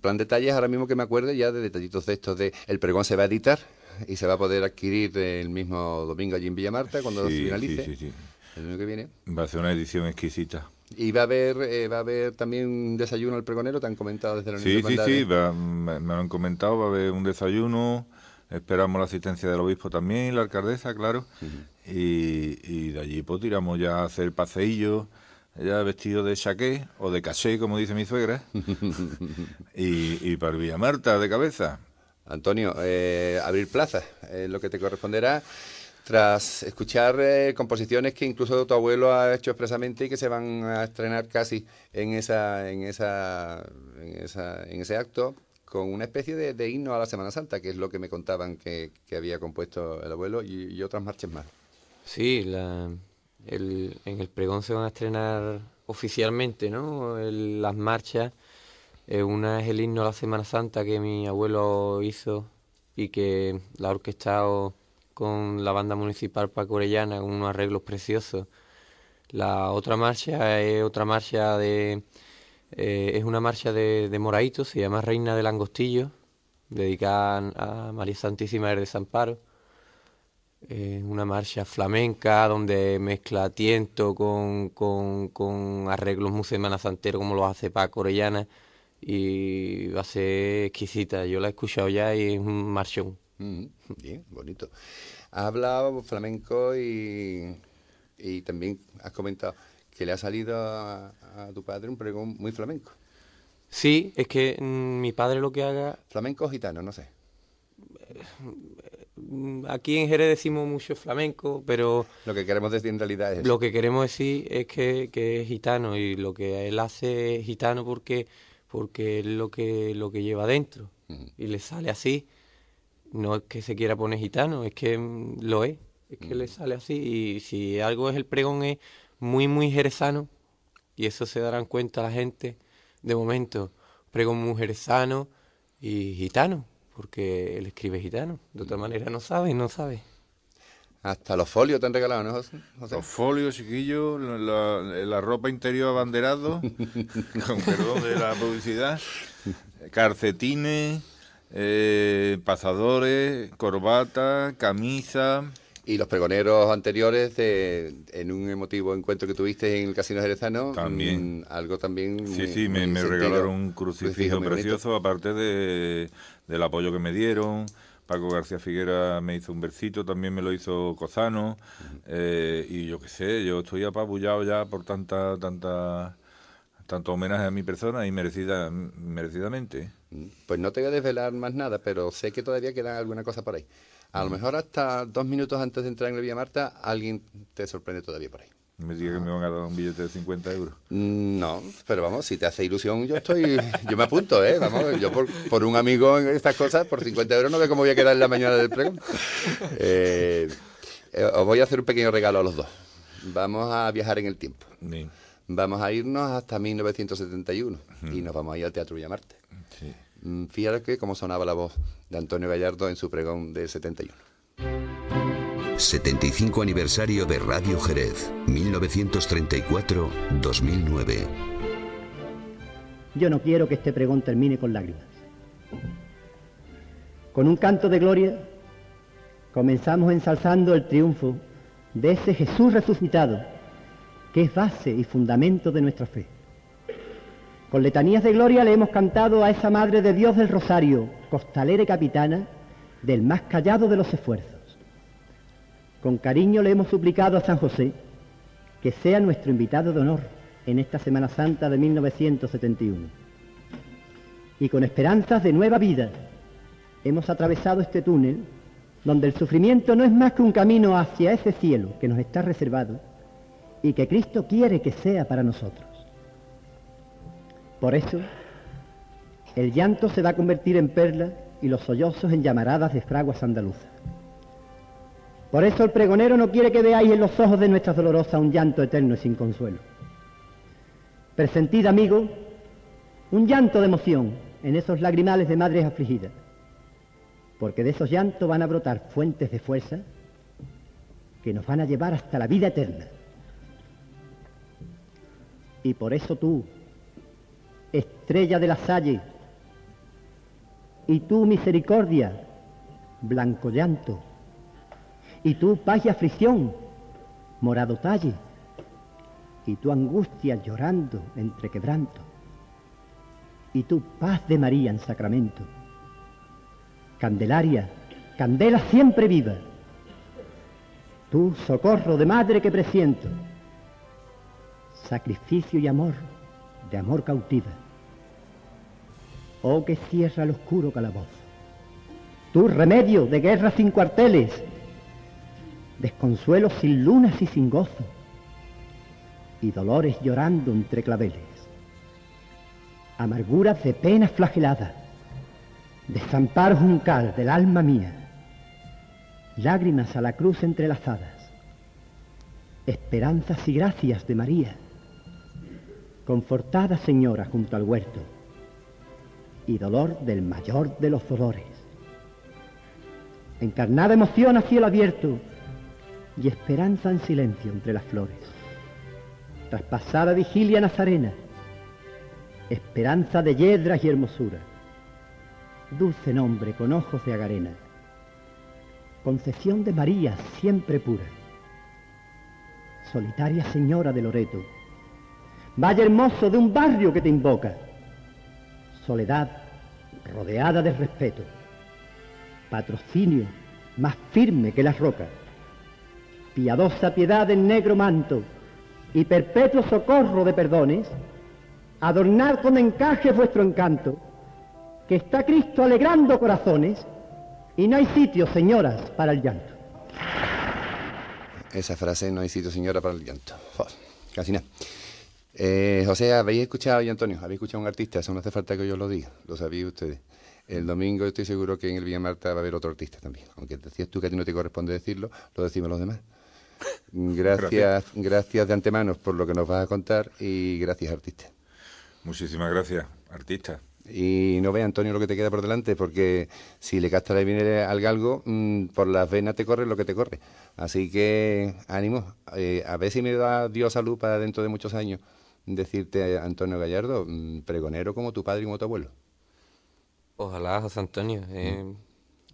plan detalles, ahora mismo que me acuerde ya de detallitos de estos de el pregón se va a editar y se va a poder adquirir el mismo domingo allí en Villamarta cuando se finalice. Sí, sí, sí el año que viene. Va a ser una edición exquisita. Y va a haber eh, va a haber también un desayuno al pregonero, te han comentado desde la Sí, sí, sí, me, lo han comentado, va a haber un desayuno, esperamos la asistencia del obispo también, la alcaldesa, claro, y, de allí pues tiramos ya a hacer paseillo, ya vestido de chaqué o de caché, como dice mi suegra, y, y para Villa Marta de cabeza. Antonio, eh, abrir plazas, es lo que te corresponderá tras escuchar eh, composiciones que incluso tu abuelo ha hecho expresamente y que se van a estrenar casi en esa en esa en, esa, en ese acto con una especie de, himno a la Semana Santa, que es lo que me contaban que, había compuesto el abuelo y, otras marchas más. Sí, el, en el pregón se van a estrenar oficialmente, ¿no? las marchas. Eh, una es el himno a la Semana Santa que mi abuelo hizo y que la ha orquestado con la banda municipal Paco Orellana, con unos arreglos preciosos. La otra marcha es otra marcha de... Eh, es una marcha de, de Moraito, se llama Reina del Angostillo, dedicada a María Santísima del Desamparo. Es una marcha flamenca donde mezcla tiento con, con, con arreglos muy como lo hace Paco Orellana y va a ser exquisita. Yo la he escuchado ya y es un marchón. Mm, bien, bonito. Has hablado flamenco y, y también has comentado que le ha salido a, tu padre un pregón muy flamenco. Sí, es que mm, mi padre lo que haga... Flamenco o gitano, no sé. Mm, aquí en Jerez decimos mucho flamenco, pero... Lo que queremos decir en realidad es... Lo que queremos decir es que, que es gitano y lo que él hace es gitano porque, porque es lo que, lo que lleva dentro y le sale así no es que se quiera poner gitano, es que mm, lo es, es que le mm. sale así. Y si algo es el pregón es muy, muy jerezano, y eso se darán cuenta la gente de momento, pregón muy jerezano y gitano, porque él escribe gitano, de otra manera no sabe, no sabe. Hasta los folios te han regalado, ¿no, José? Los folios, chiquillos, la, la, ropa interior abanderado, con perdón de la publicidad, calcetines, eh, pasadores, corbata, camisa, Y los pregoneros anteriores, de- en un emotivo encuentro que tuviste en el Casino Jerezano, También. mm, algo también... Sí, muy- sí, me, regalaron un crucifijo precioso, aparte de, del apoyo que me dieron. Paco García Figuera me hizo un versito, también me lo hizo Cozano. eh, y yo qué sé, yo estoy apabullado ya por tanta, tanta, tanto homenaje a mi persona y merecida, merecidamente. Pues no te voy a desvelar más nada, pero sé que todavía queda alguna cosa por ahí. A lo mejor hasta dos minutos antes de entrar en el Villa Marta, alguien te sorprende todavía por ahí. Me diga que me van a dar un billete de 50 euros. Mm, No, pero vamos, si te hace ilusión, yo estoy, yo me apunto, ¿eh? Vamos, yo por, por un amigo en estas cosas, por 50 euros no veo cómo voy a quedar en la mañana del pregón. Eh, eh, os voy a hacer un pequeño regalo a los dos. Vamos a viajar en el tiempo. Vamos a irnos hasta 1971 y nos vamos a ir al Teatro Villamarte. Mm, Fíjate que cómo sonaba la voz de Antonio Gallardo en su pregón del 71. 75 aniversario de Radio Jerez, 1934-2009. Yo no quiero que este pregón termine con lágrimas. Con un canto de gloria comenzamos ensalzando el triunfo de ese Jesús resucitado, que es base y fundamento de nuestra fe. Con letanías de gloria le hemos cantado a esa Madre de Dios del Rosario, costalera y capitana del más callado de los esfuerzos. Con cariño le hemos suplicado a San José que sea nuestro invitado de honor en esta Semana Santa de 1971. Y con esperanzas de nueva vida hemos atravesado este túnel donde el sufrimiento no es más que un camino hacia ese cielo que nos está reservado y que Cristo quiere que sea para nosotros. Por eso, el llanto se va a convertir en perla y los sollozos en llamaradas de fraguas andaluzas. Por eso el pregonero no quiere que veáis en los ojos de nuestra dolorosa un llanto eterno y sin consuelo. Presentid, amigo, un llanto de emoción en esos lagrimales de madres afligidas, porque de esos llantos van a brotar fuentes de fuerza que nos van a llevar hasta la vida eterna. Y por eso tú, estrella de la salle, y tú, misericordia, blanco llanto, y tú, paz y aflicción, morado talle, y tu angustia llorando entre quebranto, y tu paz de María en sacramento. Candelaria, candela siempre viva, tú, socorro de madre que presiento, sacrificio y amor, de amor cautiva. Oh, que cierra el oscuro calabozo. Tú, remedio de guerra sin cuarteles, desconsuelo sin lunas y sin gozo, y dolores llorando entre claveles, amarguras de penas flageladas, desamparo juncal del alma mía, lágrimas a la cruz entrelazadas, esperanzas y gracias de María, confortada señora junto al huerto, y dolor del mayor de los dolores, encarnada emoción a cielo abierto, y esperanza en silencio entre las flores. Traspasada vigilia nazarena, esperanza de yedras y hermosura, dulce nombre con ojos de agarena, concepción de María siempre pura, solitaria señora de Loreto, valle hermoso de un barrio que te invoca, soledad rodeada de respeto, patrocinio más firme que las rocas, piadosa piedad del negro manto y perpetuo socorro de perdones, adornad con encaje vuestro encanto, que está Cristo alegrando corazones, y no hay sitio, señoras, para el llanto. Esa frase, no hay sitio señora para el llanto. Casi nada. Eh, José, ¿habéis escuchado, y Antonio, habéis escuchado a un artista? Eso no hace falta que yo lo diga, lo sabéis ustedes. El domingo estoy seguro que en el Villa Marta va a haber otro artista también. Aunque decías tú que a ti no te corresponde decirlo, lo decimos los demás. Gracias, gracias de antemano por lo que nos vas a contar y gracias, artista. Muchísimas gracias, artista. Y no ve, Antonio, lo que te queda por delante, porque si le gastas el dinero al galgo, mm, por las venas te corre lo que te corre. Así que ánimo, eh, a ver si me da Dios salud para dentro de muchos años decirte, Antonio Gallardo, mm, pregonero como tu padre y como tu abuelo. Ojalá, José Antonio. eh,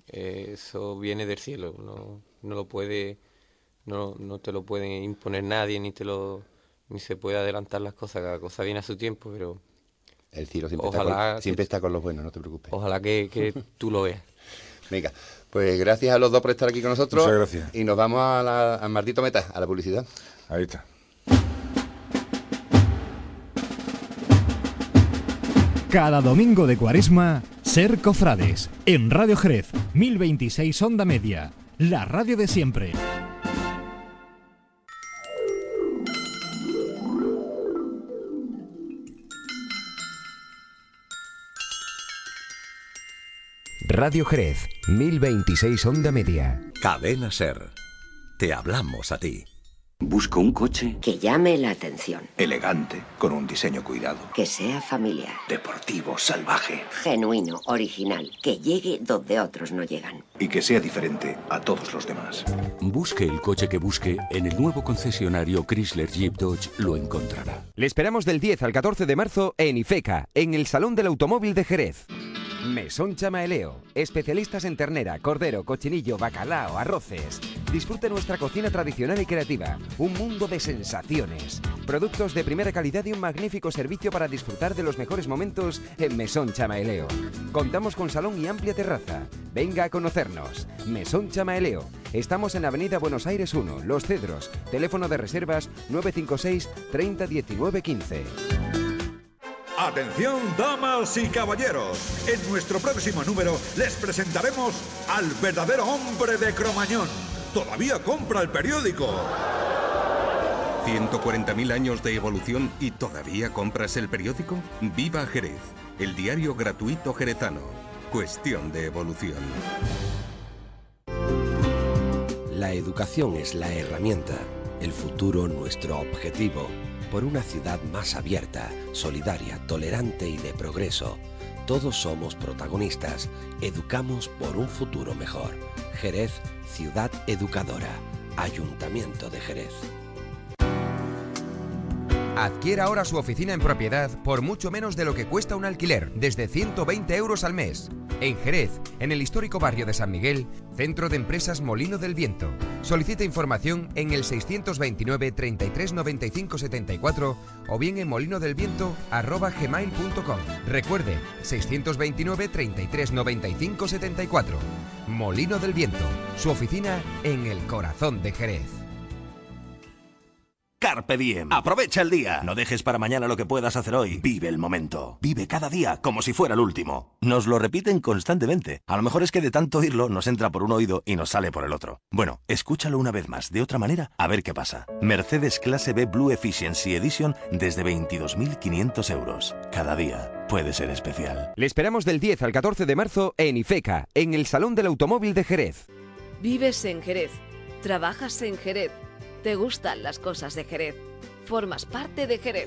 eh, eso viene del cielo. No, no lo puede, no, no te lo puede imponer nadie, ni te lo, ni se puede adelantar las cosas, cada cosa viene a su tiempo, pero El cielo siempre, Ojalá está, con, que- siempre está con los buenos, no te preocupes. ojalá que, que tú lo veas. Venga, pues gracias a los dos por estar aquí con nosotros. Muchas gracias. Y nos vamos a, la, a Martito Meta, a la publicidad. Ahí está. Cada domingo de cuaresma, Ser Cofrades, en Radio Jerez, 1026 Onda Media, la radio de siempre. Radio Jerez, 1026 Onda Media. Cadena Ser. Te hablamos a ti. Busco un coche Que llame la atención. elegante, con un diseño cuidado, Que sea familiar. deportivo, salvaje Genuino, original. Que llegue donde otros no llegan. y que sea diferente a todos los demás. Busque el coche que busque, en el nuevo concesionario Chrysler Jeep Dodge lo encontrará. Le esperamos del 10 al 14 de marzo en IFECA, en el Salón del Automóvil de Jerez. Mesón Chamaeleo, especialistas en ternera, cordero, cochinillo, bacalao, arroces. Disfrute nuestra cocina tradicional y creativa, un mundo de sensaciones. Productos de primera calidad y un magnífico servicio para disfrutar de los mejores momentos en Mesón Chamaeleo. Contamos con salón y amplia terraza. Venga a conocernos. Mesón Chamaeleo. Estamos en Avenida Buenos Aires 1, Los Cedros. Teléfono de reservas 956 30 19 15. Atención, damas y caballeros. En nuestro próximo número les presentaremos al verdadero hombre de Cromañón. Todavía compra el periódico. 140.000 años de evolución y todavía compras el periódico? Viva Jerez, el diario gratuito jerezano. Cuestión de evolución. La educación es la herramienta, el futuro nuestro objetivo. Por una ciudad más abierta, solidaria, tolerante y de progreso. Todos somos protagonistas. Educamos por un futuro mejor. Jerez, ciudad educadora. Ayuntamiento de Jerez. Adquiera ahora su oficina en propiedad por mucho menos de lo que cuesta un alquiler, desde 120 euros al mes. En Jerez, en el histórico barrio de San Miguel, Centro de Empresas Molino del Viento. Solicita información en el 629 33 95 74 o bien en molinodelviento@gmail.com. Recuerde, 629 33 95 74. Molino del Viento, su oficina en el corazón de Jerez. Carpe diem. Aprovecha el día. No dejes para mañana lo que puedas hacer hoy. Vive el momento. Vive cada día como si fuera el último. Nos lo repiten constantemente. A lo mejor es que de tanto oírlo nos entra por un oído y nos sale por el otro. Bueno, escúchalo una vez más, de otra manera, a ver qué pasa. Mercedes Clase B Blue Efficiency Edition desde 22.500 euros. Cada día puede ser especial. Le esperamos del 10 al 14 de marzo en IFECA, en el Salón del Automóvil de Jerez. Vives en Jerez, trabajas en Jerez, te gustan las cosas de Jerez, formas parte de Jerez.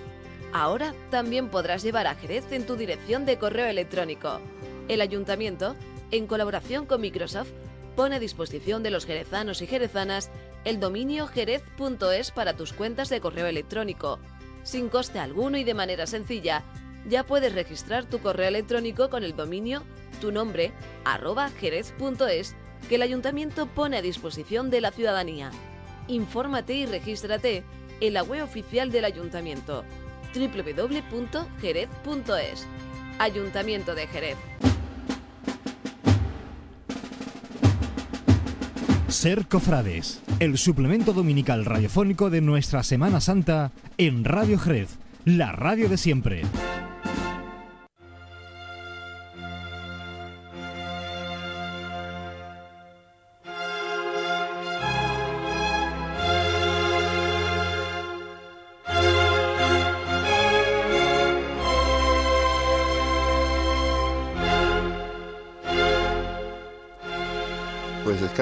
Ahora también podrás llevar a Jerez en tu dirección de correo electrónico. El ayuntamiento, en colaboración con Microsoft, pone a disposición de los jerezanos y jerezanas el dominio jerez.es para tus cuentas de correo electrónico. Sin coste alguno y de manera sencilla, ya puedes registrar tu correo electrónico con el dominio tu nombre jerez.es que el ayuntamiento pone a disposición de la ciudadanía. Infórmate y regístrate en la web oficial del ayuntamiento www.jerez.es. Ayuntamiento de Jerez. Ser Cofrades, el suplemento dominical radiofónico de nuestra Semana Santa en Radio Jerez, la radio de siempre.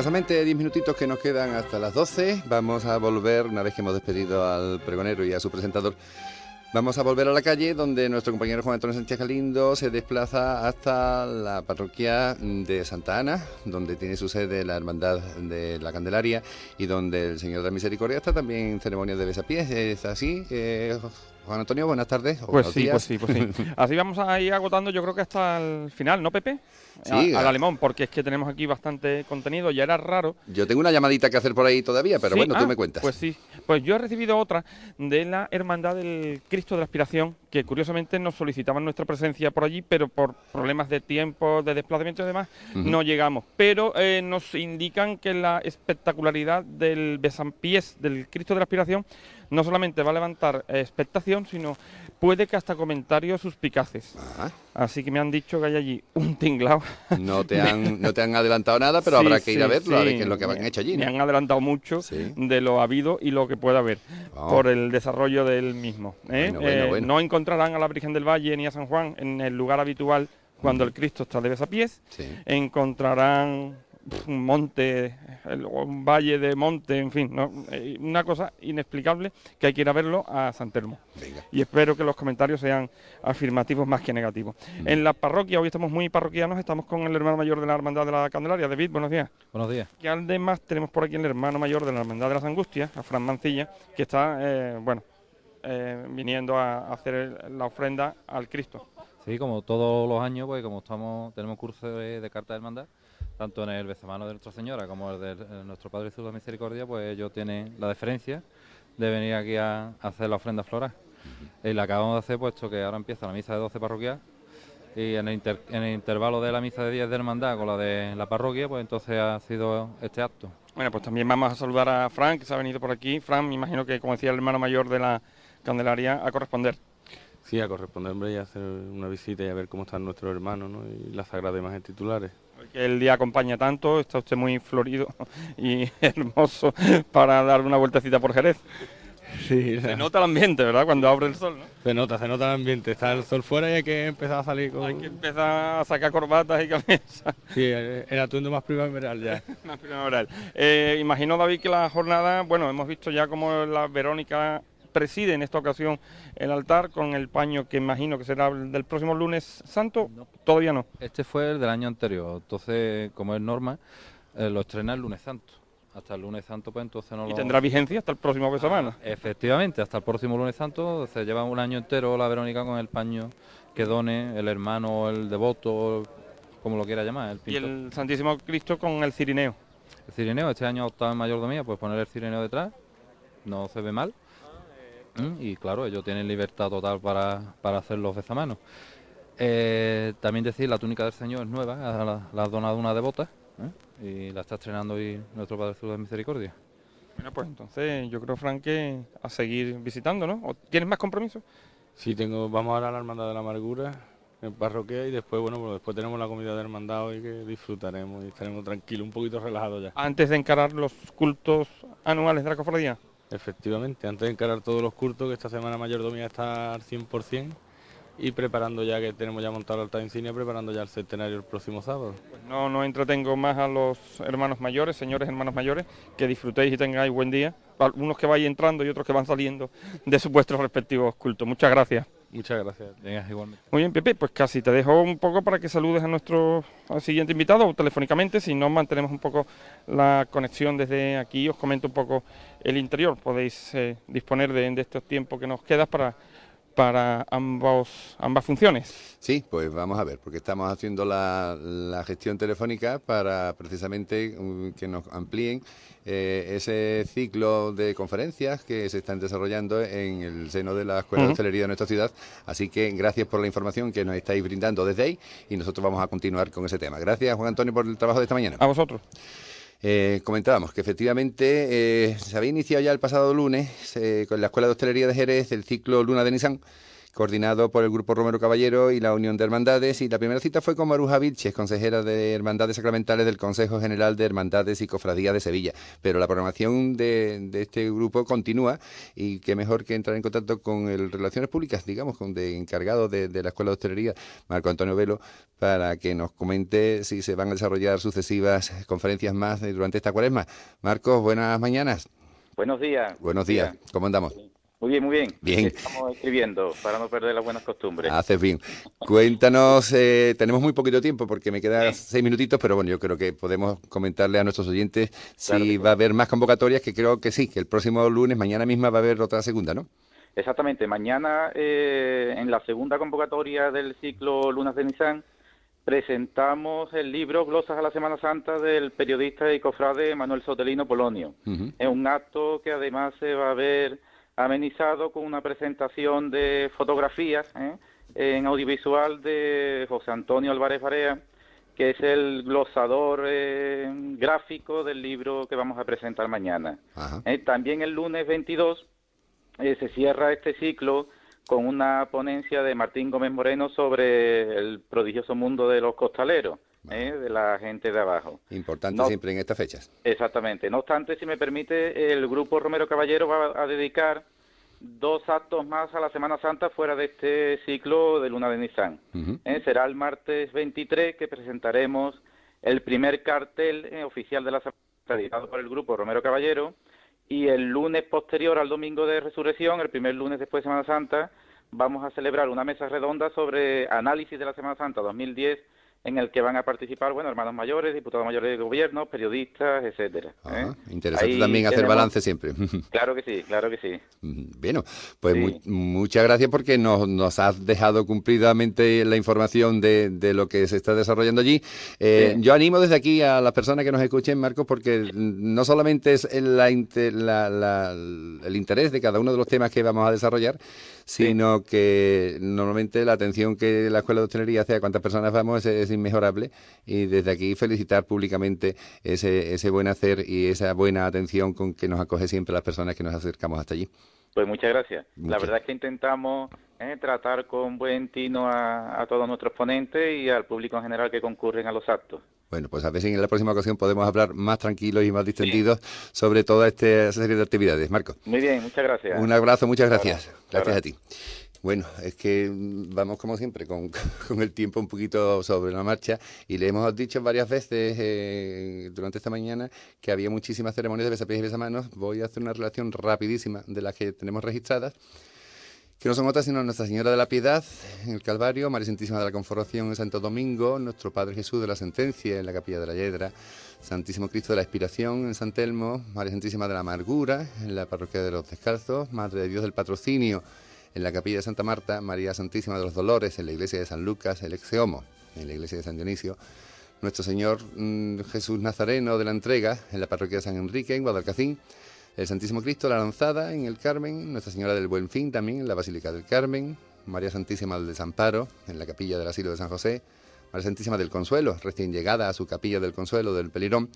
Escasamente 10 minutitos que nos quedan hasta las 12. Vamos a volver, una vez que hemos despedido al pregonero y a su presentador, vamos a volver a la calle donde nuestro compañero Juan Antonio Sánchez Galindo se desplaza hasta la parroquia de Santa Ana, donde tiene su sede la Hermandad de la Candelaria y donde el Señor de la Misericordia está también en ceremonia de besapiés. ¿Es así, eh, Juan Antonio, buenas tardes. Pues sí, pues sí, pues sí. Así vamos a ir agotando, yo creo que hasta el final, ¿no, Pepe? Sí, al alemán, porque es que tenemos aquí bastante contenido. Ya era raro Yo tengo una llamadita que hacer por ahí todavía, pero Sí, bueno, tú ah, me cuentas. Pues sí, pues yo he recibido otra de la Hermandad del Cristo de la Aspiración, que curiosamente nos solicitaban nuestra presencia por allí, pero por problemas de tiempo, de desplazamiento y demás, no llegamos. Pero eh, nos indican que la espectacularidad del besampiés del Cristo de la Aspiración no solamente va a levantar eh, expectación, sino puede que hasta comentarios suspicaces. Así que me han dicho que hay allí un tinglao. No te han, no te han adelantado nada, pero habrá que ir a sí, verlo, a ver qué es lo que Me- han hecho allí. Me ¿no? han adelantado mucho de lo habido y lo que pueda haber Oh. por el desarrollo del mismo. ¿eh? Bueno, bueno, Eh, bueno. No encontrarán a la Virgen del Valle ni a San Juan en el lugar habitual cuando el Cristo está de besapiés. Encontrarán un monte, un valle de monte, en fin, ¿no? Eh, una cosa inexplicable que hay que ir a verlo a San Telmo. Y espero que los comentarios sean afirmativos más que negativos. En la parroquia, hoy estamos muy parroquianos, estamos con el hermano mayor de la Hermandad de la Candelaria. David, buenos días. Buenos días. Y además tenemos por aquí el hermano mayor de la Hermandad de las Angustias, a Fran Mancilla, que está, eh, bueno, eh, viniendo a hacer la ofrenda al Cristo. Sí, como todos los años, pues como estamos, tenemos curso de, de carta de hermandad, tanto en el Bezamano de Nuestra Señora como el de eh, nuestro Padre Jesús de la Misericordia, pues ellos tienen la deferencia de venir aquí a, hacer la ofrenda floral. Y la acabamos de hacer puesto que ahora empieza la misa de 12 parroquial y en el, inter- en el intervalo de la misa de 10 de hermandad con la de la parroquia, pues entonces ha sido este acto. Bueno, pues también vamos a saludar a Fran, que se ha venido por aquí. Fran, me imagino que, como decía el hermano mayor de la Candelaria, a corresponder. Sí, a corresponder hombre, y a hacer una visita y a ver cómo están nuestros hermanos ¿no? y las sagradas imágenes titulares. Que el día acompaña tanto, está usted muy florido y hermoso para dar una vueltecita por Jerez. Sí, Se nota el ambiente, ¿verdad? Cuando abre el sol, ¿no? Se nota, se nota el ambiente. Está el sol fuera y hay que empezar a salir con... Hay que empezar a sacar corbatas y camisas. Sí, el el atuendo más primaveral ya. Más primaveral. Eh, imagino, David, que la jornada, bueno, hemos visto ya cómo la Verónica preside en esta ocasión el altar con el paño que imagino que será el del próximo lunes santo. Todavía no. Este fue el del año anterior, entonces, como es norma, eh, lo estrena el lunes santo. Hasta el lunes santo, pues entonces no Y lo... tendrá vigencia hasta el próximo de semana. Efectivamente, hasta el próximo lunes santo se lleva un año entero la Verónica con el paño que done el hermano, el devoto, como lo quiera llamar, el Y el Santísimo Cristo con el cirineo. El cirineo, este año ha optado en mayordomía, pues poner el cirineo detrás, no se ve mal. Mm, Y claro, ellos tienen libertad total para, para hacer los bezamanos. Eh, también decir, la túnica del Señor es nueva, la, la ha donado una devota ¿eh? y la está estrenando hoy nuestro Padre Jesús de Misericordia. Bueno, pues entonces yo creo, Frank, que a seguir visitando, ¿no? ¿O ¿Tienes más compromisos? Sí, tengo, vamos ahora a la Hermandad de la Amargura, en parroquia, y después, bueno, pues después tenemos la comida de hermandad hoy que disfrutaremos y estaremos tranquilos, un poquito relajados ya. Antes de encarar los cultos anuales de la cofradía. Efectivamente, antes de encarar todos los cultos, que esta semana mayordomía está al 100%, y preparando ya, que tenemos ya montado el altar insignia, preparando ya el centenario el próximo sábado. Pues no, no entretengo más a los hermanos mayores, señores hermanos mayores, que disfrutéis y tengáis buen día. Algunos que vais entrando y otros que van saliendo de vuestros respectivos cultos. Muchas gracias. Muchas gracias. Igualmente. Muy bien, Pepe, pues casi te dejo un poco para que saludes a nuestro al siguiente invitado o telefónicamente, si no mantenemos un poco la conexión desde aquí, os comento un poco el interior, podéis eh, disponer de, de estos tiempos que nos quedan para, para ambos, ambas funciones. Sí, pues vamos a ver, porque estamos haciendo la, la gestión telefónica para precisamente mm, que nos amplíen eh, ese ciclo de conferencias que se están desarrollando en el seno de la Escuela de. Hostelería de nuestra ciudad. Así que gracias por la información que nos estáis brindando desde ahí y nosotros vamos a continuar con ese tema. Gracias, Juan Antonio, por el trabajo de esta mañana. A vosotros. Eh, comentábamos que efectivamente eh, se había iniciado ya el pasado lunes eh, con la Escuela de Hostelería de Jerez el ciclo Luna de Nissan, coordinado por el Grupo Romero Caballero y la Unión de Hermandades. Y la primera cita fue con Maruja Vilches, consejera de Hermandades Sacramentales del Consejo General de Hermandades y Cofradías de Sevilla. Pero la programación de, de este grupo continúa y qué mejor que entrar en contacto con el Relaciones Públicas, digamos, con de encargado de, de la Escuela de Hostelería, Marco Antonio Velo, para que nos comente si se van a desarrollar sucesivas conferencias más eh, durante esta cuaresma. Marcos, buenas mañanas. Buenos días. Buenos días. ¿Cómo andamos? Muy bien, muy bien. Bien. Estamos escribiendo para no perder las buenas costumbres. Haces bien. Cuéntanos, eh, tenemos muy poquito tiempo porque me quedan seis minutitos, pero bueno, yo creo que podemos comentarle a nuestros oyentes si Claro va a haber más convocatorias, que creo que sí, que el próximo lunes, mañana misma, va a haber otra segunda, ¿no? Exactamente, mañana eh, en la segunda convocatoria del ciclo Lunas de Nissan presentamos el libro Glosas a la Semana Santa del periodista y cofrade Manuel Sotelino Polonio. Es un acto que además se va a ver amenizado con una presentación de fotografías ¿eh? en audiovisual de José Antonio Álvarez Barea, que es el glosador eh, gráfico del libro que vamos a presentar mañana. Eh, también el lunes 22 eh, se cierra este ciclo con una ponencia de Martín Gómez Moreno sobre el prodigioso mundo de los costaleros, ¿eh? de la gente de abajo. Importante No- siempre en estas fechas. Exactamente. No obstante, si me permite, el grupo Romero Caballero va a dedicar dos actos más a la Semana Santa fuera de este ciclo de Luna de Nissan. ¿eh? Será el martes 23 que presentaremos el primer cartel eh, oficial de la Semana Santa dedicado por el grupo Romero Caballero y el lunes posterior al domingo de resurrección, el primer lunes después de Semana Santa, vamos a celebrar una mesa redonda sobre análisis de la Semana Santa 2010 en el que van a participar, bueno, hermanos mayores, diputados mayores de gobierno, periodistas, etcétera. ¿eh? Interesante Ahí también hacer tenemos- balance siempre. Claro que sí, claro que sí. Bueno, pues mu- muchas gracias porque nos, nos has dejado cumplidamente la información de, de lo que se está desarrollando allí. Eh, Yo animo desde aquí a las personas que nos escuchen, Marcos, porque no solamente es la- la- el interés de cada uno de los temas que vamos a desarrollar, sino que normalmente la atención que la Escuela de Hostelería hace a cuántas personas vamos es, es inmejorable y desde aquí felicitar públicamente ese, ese buen hacer y esa buena atención con que nos acoge siempre las personas que nos acercamos hasta allí. Pues muchas gracias. La verdad es que intentamos eh, tratar con buen tino a, a todos nuestros ponentes y al público en general que concurren a los actos. Bueno, pues a ver si en la próxima ocasión podemos hablar más tranquilos y más distendidos sobre toda esta serie de actividades. Marco, Muy bien, muchas gracias. un abrazo, muchas gracias. Gracias a ti. Bueno, es que mm, vamos como siempre con, con el tiempo un poquito sobre la marcha y le hemos dicho varias veces eh, durante esta mañana que había muchísimas ceremonias de besapiés y besamanos. Voy a hacer una relación rapidísima de las que tenemos registradas que no son otras sino Nuestra Señora de la Piedad en el Calvario, María Santísima de la Conformación en Santo Domingo, Nuestro Padre Jesús de la Sentencia en la Capilla de la Hiedra, Santísimo Cristo de la Expiración en San Telmo, María Santísima de la Amargura en la Parroquia de los Descalzos, Madre de Dios del Patrocinio en la Capilla de Santa Marta, María Santísima de los Dolores en la Iglesia de San Lucas, el Exeomo en la Iglesia de San Dionisio, Nuestro Señor mm, Jesús Nazareno de la Entrega en la Parroquia de San Enrique en Guadalcacín, el Santísimo Cristo, la Lanzada en el Carmen, Nuestra Señora del Buen Fin también en la Basílica del Carmen, María Santísima del Desamparo en la capilla del Asilo de San José, María Santísima del Consuelo, recién llegada a su capilla del Consuelo del Pelirón,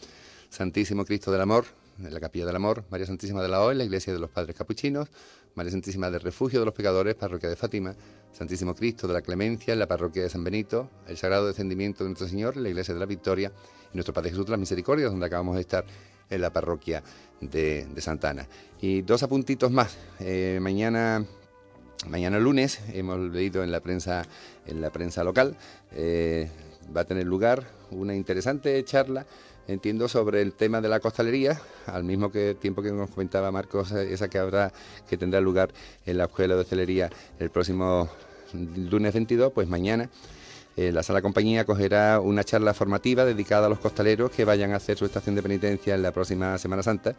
Santísimo Cristo del Amor en la capilla del Amor, María Santísima de la en la iglesia de los Padres Capuchinos, María Santísima del Refugio de los Pecadores, parroquia de Fátima, Santísimo Cristo de la Clemencia en la parroquia de San Benito, el Sagrado Descendimiento de Nuestro Señor la iglesia de la Victoria y Nuestro Padre Jesús de las Misericordias, donde acabamos de estar en la parroquia de, de Santa Ana. Y dos apuntitos más. Eh, mañana Mañana lunes hemos leído en la prensa, en la prensa local, eh, va a tener lugar una interesante charla, entiendo, sobre el tema de la costalería, al mismo tiempo que nos comentaba Marcos, eh, esa que habrá, que tendrá lugar en la Escuela de Hostelería el próximo lunes 22, pues mañana. eh, la sala compañía acogerá una charla formativa dedicada a los costaleros que vayan a hacer su estación de penitencia en la próxima Semana Santa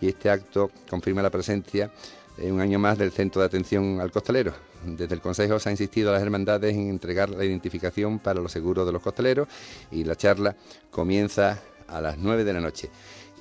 y este acto confirma la presencia eh, un año más del Centro de Atención al Costalero. Desde el Consejo se ha insistido a las hermandades en entregar la identificación para los seguros de los costaleros y la charla comienza a las 9 de la noche.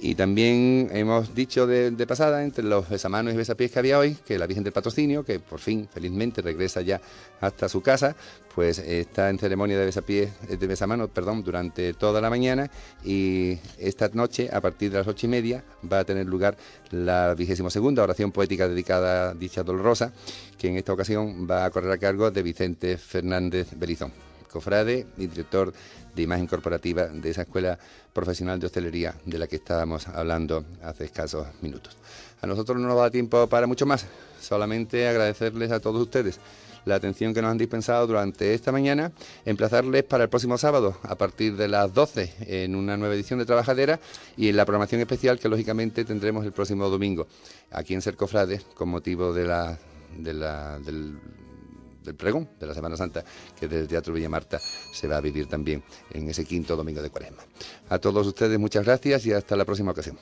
Y también hemos dicho de, pasada, entre los besamanos y besapiés que había hoy, que la Virgen del Patrocinio, que por fin, felizmente, regresa ya hasta su casa, pues está en ceremonia de besapiés, eh, de besamanos, perdón, durante toda la mañana y esta noche, a partir de las ocho y media, va a tener lugar la vigésima segunda oración poética dedicada a dicha dolorosa, que en esta ocasión va a correr a cargo de Vicente Fernández Belizón cofrade y director de imagen corporativa de esa escuela profesional de hostelería de la que estábamos hablando hace escasos minutos. A nosotros no nos da tiempo para mucho más, solamente agradecerles a todos ustedes la atención que nos han dispensado durante esta mañana, emplazarles para el próximo sábado a partir de las 12 en una nueva edición de Trabajadera y en la programación especial que lógicamente tendremos el próximo domingo aquí en Cercofrades con motivo de la, de la, del del pregón de la Semana Santa, que desde el Teatro Villa Marta se va a vivir también en ese quinto domingo de Cuaresma. A todos ustedes muchas gracias y hasta la próxima ocasión.